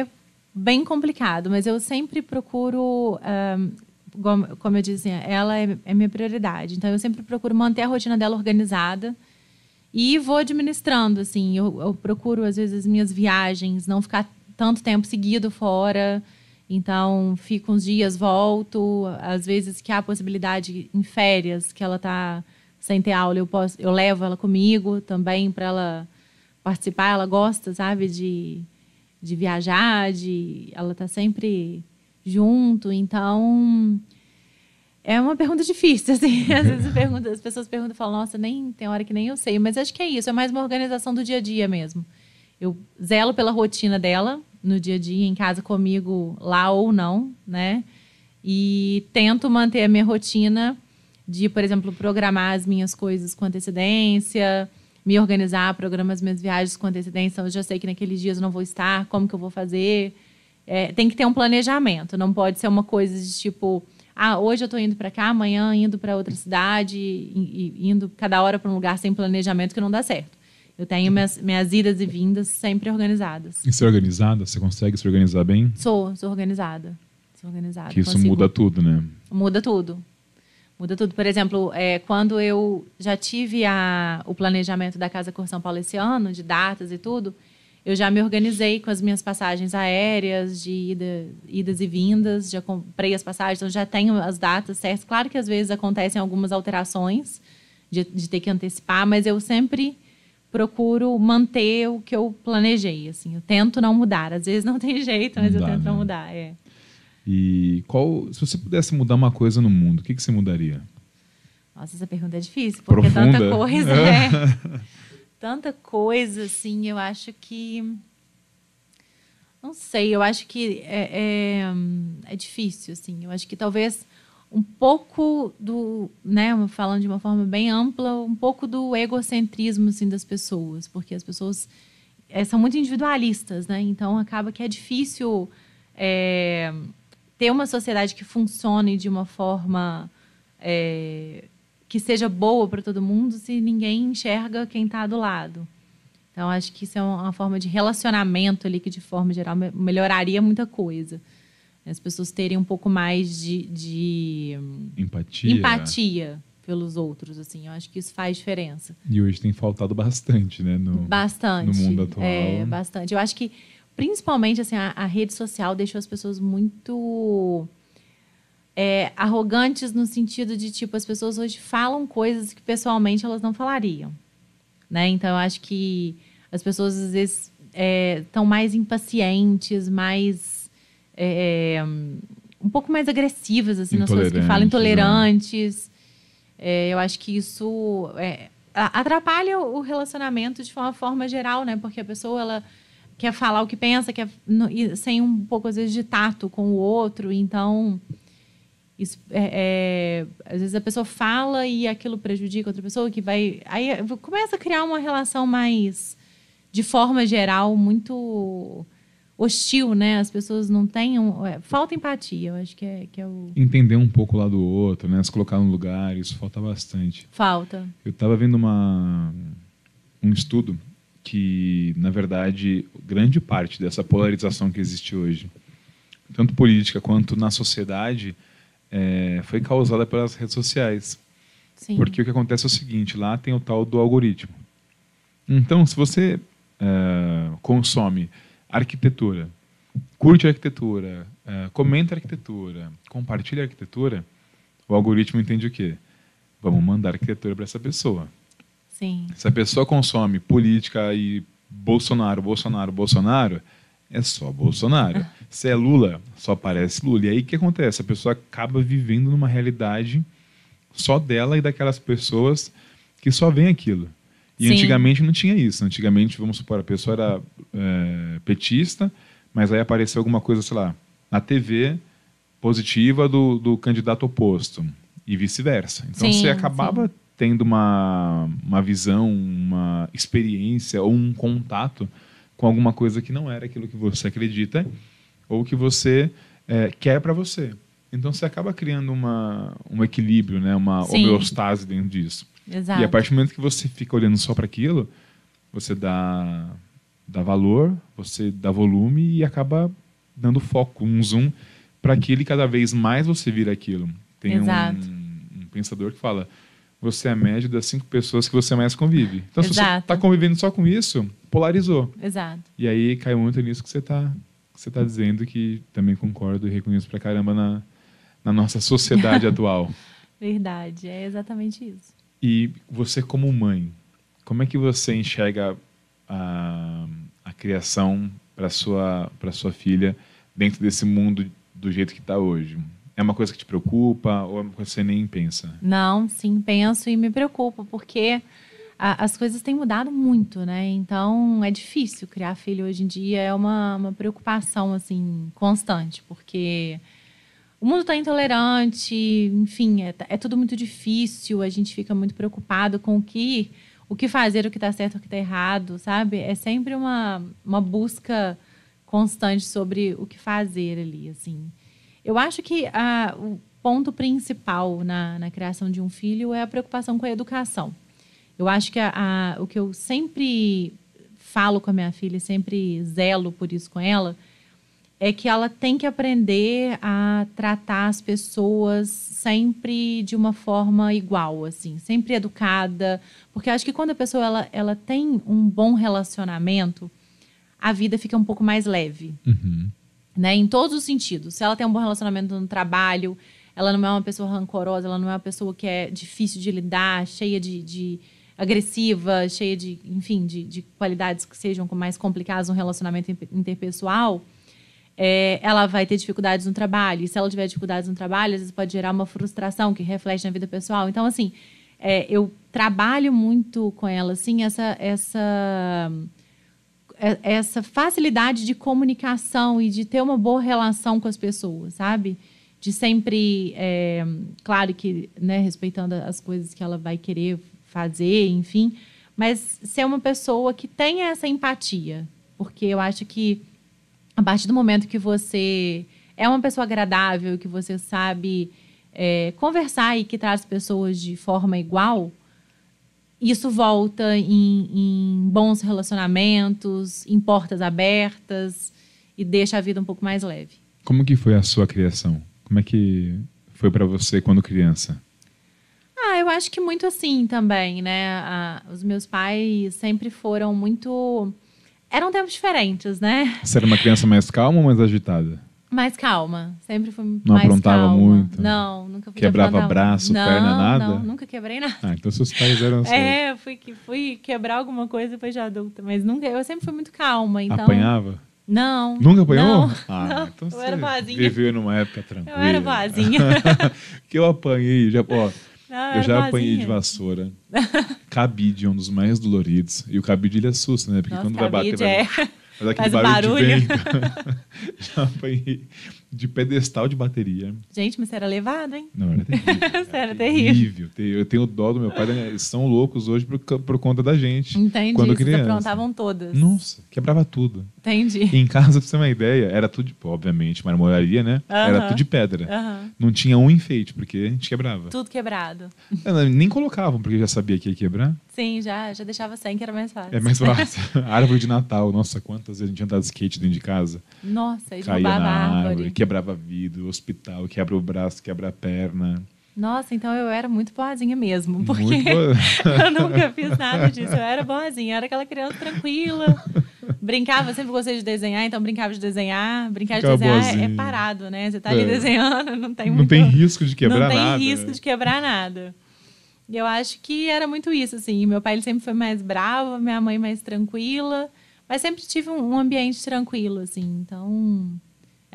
[SPEAKER 2] é bem complicado, mas eu sempre procuro. ahn, como eu disse, ela é, é minha prioridade. Então, eu sempre procuro manter a rotina dela organizada e vou administrando, assim. Eu, eu procuro, às vezes, as minhas viagens, não ficar tanto tempo seguido fora. Então, fico uns dias, volto. Às vezes que há a possibilidade em férias, que ela está sem ter aula, eu, posso, eu levo ela comigo também para ela participar. Ela gosta, sabe, de, de viajar, de, ela está sempre junto. Então, é uma pergunta difícil, assim. Às vezes pergunta, as pessoas perguntam e falam, nossa, nem tem hora que nem eu sei. Mas acho que é isso, é mais uma organização do dia a dia mesmo. Eu zelo pela rotina dela, no dia a dia, em casa comigo, lá ou não, né? E tento manter a minha rotina de, por exemplo, programar as minhas coisas com antecedência, me organizar, programar as minhas viagens com antecedência. Eu já sei que naqueles dias eu não vou estar, como que eu vou fazer. É, tem que ter um planejamento, não pode ser uma coisa de tipo, ah, hoje eu estou indo para cá, amanhã indo para outra cidade, indo cada hora para um lugar sem planejamento que não dá certo. Eu tenho minhas, minhas idas e vindas sempre organizadas.
[SPEAKER 1] E ser organizada? Você consegue se organizar bem?
[SPEAKER 2] Sou, sou organizada. Sou organizada.
[SPEAKER 1] Que isso consigo. muda tudo, né?
[SPEAKER 2] Muda tudo. Muda tudo. Por exemplo, é, quando eu já tive a, o planejamento da Casa Cor São Paulo esse ano, de datas e tudo, eu já me organizei com as minhas passagens aéreas, de ida, idas e vindas, já comprei as passagens, então já tenho as datas certas. Claro que às vezes acontecem algumas alterações de, de ter que antecipar, mas eu sempre procuro manter o que eu planejei, assim. Eu tento não mudar. Às vezes não tem jeito, mas eu tento né? não mudar, é.
[SPEAKER 1] E qual, se você pudesse mudar uma coisa no mundo, o que, que você mudaria?
[SPEAKER 2] Nossa, essa pergunta é difícil, porque Profunda. tanta coisa, é. tanta coisa, assim, eu acho que não sei, eu acho que é, é, é difícil, assim. Eu acho que talvez um pouco do, né, falando de uma forma bem ampla, um pouco do egocentrismo assim das pessoas, porque as pessoas é, são muito individualistas, né? Então acaba que é difícil é, ter uma sociedade que funcione de uma forma é, que seja boa para todo mundo se ninguém enxerga quem está do lado. Então acho que isso é uma forma de relacionamento ali que de forma geral melhoraria muita coisa as pessoas terem um pouco mais de, de
[SPEAKER 1] empatia.
[SPEAKER 2] empatia pelos outros, assim. Eu acho que isso faz diferença.
[SPEAKER 1] E hoje tem faltado bastante, né? No,
[SPEAKER 2] bastante.
[SPEAKER 1] No mundo atual.
[SPEAKER 2] É, bastante. Eu acho que, principalmente, assim, a, a rede social deixou as pessoas muito é, arrogantes no sentido de, tipo, as pessoas hoje falam coisas que pessoalmente elas não falariam, né? Então, eu acho que as pessoas, às vezes, estão é, mais impacientes, mais é, um pouco mais agressivas assim nas coisas que falam, né? intolerantes. É, eu acho que isso é, atrapalha o relacionamento de uma forma geral, né? Porque a pessoa ela quer falar o que pensa, quer sem um pouco às vezes de tato com o outro, então isso é, é, às vezes a pessoa fala e aquilo prejudica outra pessoa que vai aí começa a criar uma relação mais de forma geral muito hostil, né? As pessoas não têm. É, falta empatia, eu acho que é, que é o.
[SPEAKER 1] Entender um pouco lá do outro, né? Se colocar no lugar, isso falta bastante.
[SPEAKER 2] Falta.
[SPEAKER 1] Eu estava vendo uma, um estudo que, na verdade, grande parte dessa polarização que existe hoje, tanto política quanto na sociedade, é, foi causada pelas redes sociais. Sim. Porque o que acontece é o seguinte: lá tem o tal do algoritmo. Então, se você é, consome arquitetura, curte arquitetura, uh, comenta arquitetura, compartilha arquitetura, o algoritmo entende o quê? Vamos mandar arquitetura para essa pessoa.
[SPEAKER 2] Sim.
[SPEAKER 1] Se a pessoa consome política e Bolsonaro, Bolsonaro, Bolsonaro, é só Bolsonaro. Se é Lula, só aparece Lula. E aí o que acontece? A pessoa acaba vivendo numa realidade só dela e daquelas pessoas que só veem aquilo. E Sim. antigamente não tinha isso. Antigamente, vamos supor, a pessoa era é, petista, mas aí apareceu alguma coisa, sei lá, na TV positiva do, do candidato oposto e vice-versa. Então sim, você acabava sim. tendo uma, uma visão, uma experiência ou um contato com alguma coisa que não era aquilo que você acredita ou que você é, quer para você. Então você acaba criando uma, um equilíbrio, né? uma sim. homeostase dentro disso.
[SPEAKER 2] Exato.
[SPEAKER 1] E a partir do momento que você fica olhando só para aquilo, você dá, dá valor, você dá volume e acaba dando foco, um zoom para que ele cada vez mais você vira aquilo. Tem
[SPEAKER 2] Exato.
[SPEAKER 1] um, um pensador que fala: você é a média das cinco pessoas que você mais convive. Então, se você
[SPEAKER 2] Exato.
[SPEAKER 1] está convivendo só com isso, polarizou.
[SPEAKER 2] Exato.
[SPEAKER 1] E aí caiu muito nisso que você está você tá dizendo, que também concordo e reconheço pra caramba na, na nossa sociedade atual.
[SPEAKER 2] Verdade. É exatamente isso.
[SPEAKER 1] E você, como mãe, como é que você enxerga a, a criação para sua para sua filha dentro desse mundo do jeito que está hoje? É uma coisa que te preocupa ou é uma coisa que você nem pensa?
[SPEAKER 2] Não, sim, penso e me preocupo, porque a- as coisas têm mudado muito, né? Então é difícil criar filho hoje em dia, é uma, uma preocupação assim constante, porque o mundo está intolerante, enfim, é, é tudo muito difícil, a gente fica muito preocupado com o que o que fazer, o que está certo, o que está errado, sabe? É sempre uma, uma busca constante sobre o que fazer ali, assim. Eu acho que a, o ponto principal na, na criação de um filho é a preocupação com a educação. Eu acho que a, a- o que eu sempre falo com a minha filha, sempre zelo por isso com ela, é que ela tem que aprender a tratar as pessoas sempre de uma forma igual, assim, sempre educada, porque acho que quando a pessoa ela, ela tem um bom relacionamento, a vida fica um pouco mais leve
[SPEAKER 1] Uhum.
[SPEAKER 2] né? Em todos os sentidos. Se ela tem um bom relacionamento no trabalho, ela não é uma pessoa rancorosa, ela não é uma pessoa que é difícil de lidar, cheia de, de agressiva, cheia de, enfim, de, de qualidades que sejam mais complicadas no relacionamento inter- interpessoal, é, ela vai ter dificuldades no trabalho. E se ela tiver dificuldades no trabalho, às vezes pode gerar uma frustração que reflete na vida pessoal. Então, assim, é, eu trabalho muito com ela, assim, essa, essa é- essa facilidade de comunicação e de ter uma boa relação com as pessoas, sabe? De sempre, é, claro que, né, respeitando as coisas que ela vai querer fazer, enfim, mas ser uma pessoa que tenha essa empatia, porque eu acho que a partir do momento que você é uma pessoa agradável, que você sabe é, conversar e que traz pessoas de forma igual, isso volta em, em bons relacionamentos, em portas abertas e deixa a vida um pouco mais leve.
[SPEAKER 1] Como que foi a sua criação? Como é que foi para você quando criança?
[SPEAKER 2] Ah, eu acho que muito assim também, né? Ah, os meus pais sempre foram muito. Eram tempos diferentes, né?
[SPEAKER 1] Você era uma criança mais calma ou mais agitada?
[SPEAKER 2] Mais calma. Sempre fui
[SPEAKER 1] Não
[SPEAKER 2] mais
[SPEAKER 1] aprontava
[SPEAKER 2] calma.
[SPEAKER 1] muito?
[SPEAKER 2] Não, nunca fui
[SPEAKER 1] Quebrava braço,
[SPEAKER 2] não,
[SPEAKER 1] perna, nada?
[SPEAKER 2] Não, nunca quebrei nada.
[SPEAKER 1] Ah, então seus pais eram assim.
[SPEAKER 2] É, fui, fui quebrar alguma coisa depois de adulta, mas nunca. Eu sempre fui muito calma, então.
[SPEAKER 1] Apanhava?
[SPEAKER 2] Não.
[SPEAKER 1] Nunca apanhou?
[SPEAKER 2] Não,
[SPEAKER 1] ah,
[SPEAKER 2] não,
[SPEAKER 1] então
[SPEAKER 2] eu era boazinha.
[SPEAKER 1] viveu numa época tranquila.
[SPEAKER 2] Eu era boazinha.
[SPEAKER 1] que eu apanhei, já, ó,
[SPEAKER 2] Não,
[SPEAKER 1] eu
[SPEAKER 2] era
[SPEAKER 1] já apanhei de vassoura. Cabide é um dos mais doloridos. E o cabide ele assusta, né? Porque
[SPEAKER 2] Nossa,
[SPEAKER 1] quando vai bater,
[SPEAKER 2] é.
[SPEAKER 1] vai dar aquele
[SPEAKER 2] faz
[SPEAKER 1] barulho,
[SPEAKER 2] barulho.
[SPEAKER 1] de vento. já apanhei de pedestal de bateria.
[SPEAKER 2] Gente, mas você era levado, hein?
[SPEAKER 1] Não, era terrível.
[SPEAKER 2] Você era terrível.
[SPEAKER 1] terrível. Eu tenho dó do meu pai, né? eles são loucos hoje por, por conta da gente.
[SPEAKER 2] Entendi.
[SPEAKER 1] Quando
[SPEAKER 2] Vocês
[SPEAKER 1] criança.
[SPEAKER 2] aprontavam todas.
[SPEAKER 1] Nossa, quebrava tudo.
[SPEAKER 2] Entendi.
[SPEAKER 1] Em casa, pra você ter uma ideia, era tudo, obviamente, marmoraria, né? Era
[SPEAKER 2] Aham.
[SPEAKER 1] tudo de pedra.
[SPEAKER 2] Aham.
[SPEAKER 1] Não tinha um enfeite, porque a gente quebrava.
[SPEAKER 2] Tudo quebrado.
[SPEAKER 1] Não, Nem colocavam, porque já sabia que ia quebrar.
[SPEAKER 2] Sim, já, já deixava sem, que era mais fácil.
[SPEAKER 1] É mais fácil. Árvore de Natal, nossa, quantas vezes a gente andava de skate dentro de casa.
[SPEAKER 2] Nossa, e
[SPEAKER 1] Caía na árvore,
[SPEAKER 2] árvore.
[SPEAKER 1] Quebrava vidro, hospital, quebra o braço, quebra a perna.
[SPEAKER 2] Nossa, então eu era muito boazinha mesmo. Porque eu nunca fiz nada disso. Eu era boazinha. Eu era aquela criança tranquila. Brincava, sempre gostei de desenhar, então brincava de desenhar. Brincar de desenhar é- é parado, né? Você tá ali
[SPEAKER 1] É.
[SPEAKER 2] desenhando, não tem
[SPEAKER 1] Não
[SPEAKER 2] muito...
[SPEAKER 1] tem risco de quebrar
[SPEAKER 2] não tem
[SPEAKER 1] nada.
[SPEAKER 2] risco de quebrar nada. E eu acho que era muito isso, assim. Meu pai sempre foi mais bravo, minha mãe mais tranquila. Mas sempre tive um ambiente tranquilo, assim. Então,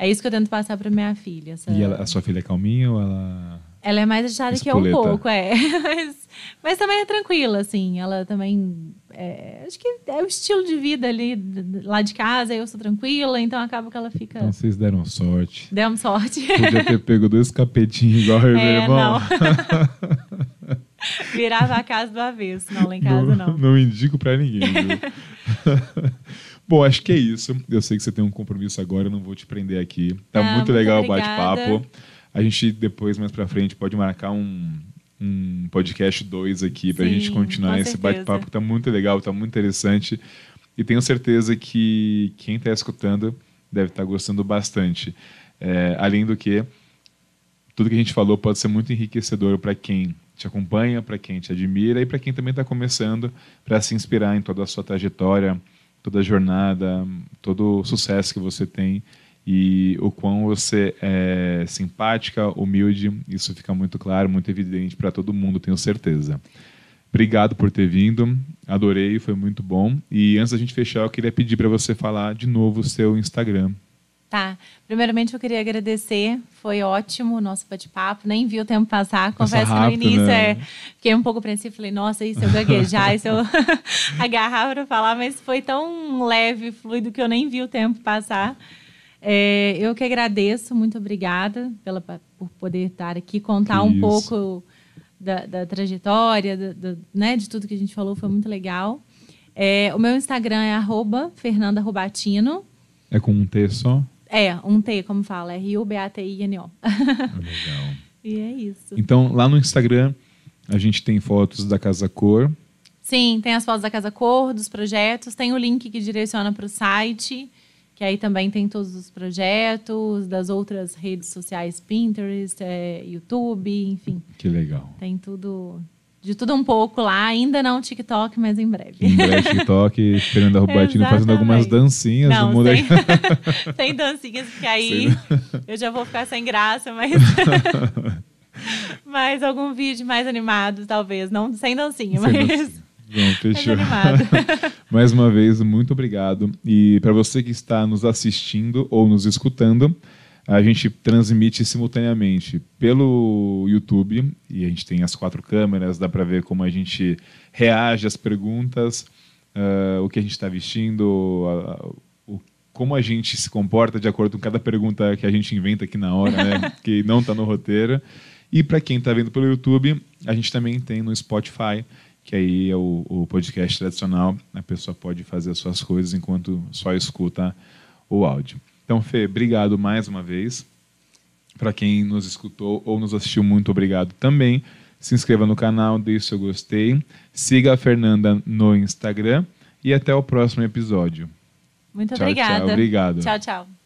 [SPEAKER 2] é isso que eu tento passar para minha filha. essa-
[SPEAKER 1] E ela- a sua filha é calminha ou ela.
[SPEAKER 2] Ela é mais agitada que eu um pouco, é. Mas, mas também é tranquila, assim. Ela também. é, acho que é o estilo de vida ali lá de casa, eu sou tranquila, então acaba que ela fica.
[SPEAKER 1] Então vocês deram sorte.
[SPEAKER 2] Demos sorte.
[SPEAKER 1] Podia ter pego dois capetinhos igual eu e meu
[SPEAKER 2] É,
[SPEAKER 1] irmão.
[SPEAKER 2] não. Virava a casa do avesso. Não, lá em casa não.
[SPEAKER 1] Não indico pra ninguém. Bom, acho que é isso. Eu sei que você tem um compromisso agora, eu não vou te prender aqui. Tá
[SPEAKER 2] Ah,
[SPEAKER 1] muito legal o bate-papo. A gente depois, mais pra frente, pode marcar um, um podcast 2 aqui pra
[SPEAKER 2] Sim,
[SPEAKER 1] gente continuar esse bate-papo tá muito legal, tá muito interessante. E tenho certeza que quem tá escutando deve estar gostando bastante. É, além do que, tudo que a gente falou pode ser muito enriquecedor para quem te acompanha, para quem te admira e para quem também está começando, para se inspirar em toda a sua trajetória, toda a jornada, todo o sucesso que você tem e o quão você é simpática, humilde, isso fica muito claro, muito evidente para todo mundo, tenho certeza. Obrigado por ter vindo, adorei, foi muito bom. E antes da gente fechar, eu queria pedir para você falar de novo o seu Instagram.
[SPEAKER 2] Tá. Primeiramente, eu queria agradecer. Foi ótimo o nosso bate-papo. Nem vi o tempo passar. Confesso rápido, que no início né? é, fiquei um pouco apreensiva. Falei, nossa, se eu gaguejar, se eu agarrar para falar? Mas foi tão leve, fluido, que eu nem vi o tempo passar. É, eu que agradeço. Muito obrigada pela, por poder estar aqui, contar que um isso. pouco da, da trajetória, né, de tudo que a gente falou. Foi muito legal. É, o meu Instagram é arroba Fernanda Rubatino.
[SPEAKER 1] É com um T só?
[SPEAKER 2] É, um T, como fala, R-U-B-A-T-I-N-O.
[SPEAKER 1] Legal.
[SPEAKER 2] e é isso.
[SPEAKER 1] Então, lá no Instagram, a gente tem fotos da Casa Cor.
[SPEAKER 2] Sim, tem as fotos da Casa Cor, dos projetos, tem o link que direciona para o site, que aí também tem todos os projetos, das outras redes sociais, Pinterest, é, YouTube, enfim.
[SPEAKER 1] Que legal.
[SPEAKER 2] Tem tudo de tudo um pouco lá, ainda não TikTok, mas em breve.
[SPEAKER 1] Em breve TikTok, Fernanda Rubatino fazendo algumas dancinhas.
[SPEAKER 2] Não, mundo sem, sem dancinhas, porque aí eu já vou ficar sem graça, mas... mas algum vídeo mais animado, talvez. Não sem dancinha, sem mas... Dancinha.
[SPEAKER 1] Bom, fechou. mais uma vez, muito obrigado. E para você que está nos assistindo ou nos escutando, a gente transmite simultaneamente pelo YouTube e a gente tem as quatro câmeras, dá para ver como a gente reage às perguntas, uh, o que a gente está vestindo, uh, o, como a gente se comporta de acordo com cada pergunta que a gente inventa aqui na hora, né, que não está no roteiro. E para quem está vendo pelo YouTube, a gente também tem no Spotify, que aí é o, o podcast tradicional, a pessoa pode fazer as suas coisas enquanto só escuta o áudio. Então, Fê, obrigado mais uma vez. Para quem nos escutou ou nos assistiu, muito obrigado também. Se inscreva no canal, deixe seu gostei. Siga a Fernanda no Instagram e até o próximo episódio.
[SPEAKER 2] Muito
[SPEAKER 1] tchau,
[SPEAKER 2] obrigada.
[SPEAKER 1] Tchau, obrigado.
[SPEAKER 2] Tchau, tchau.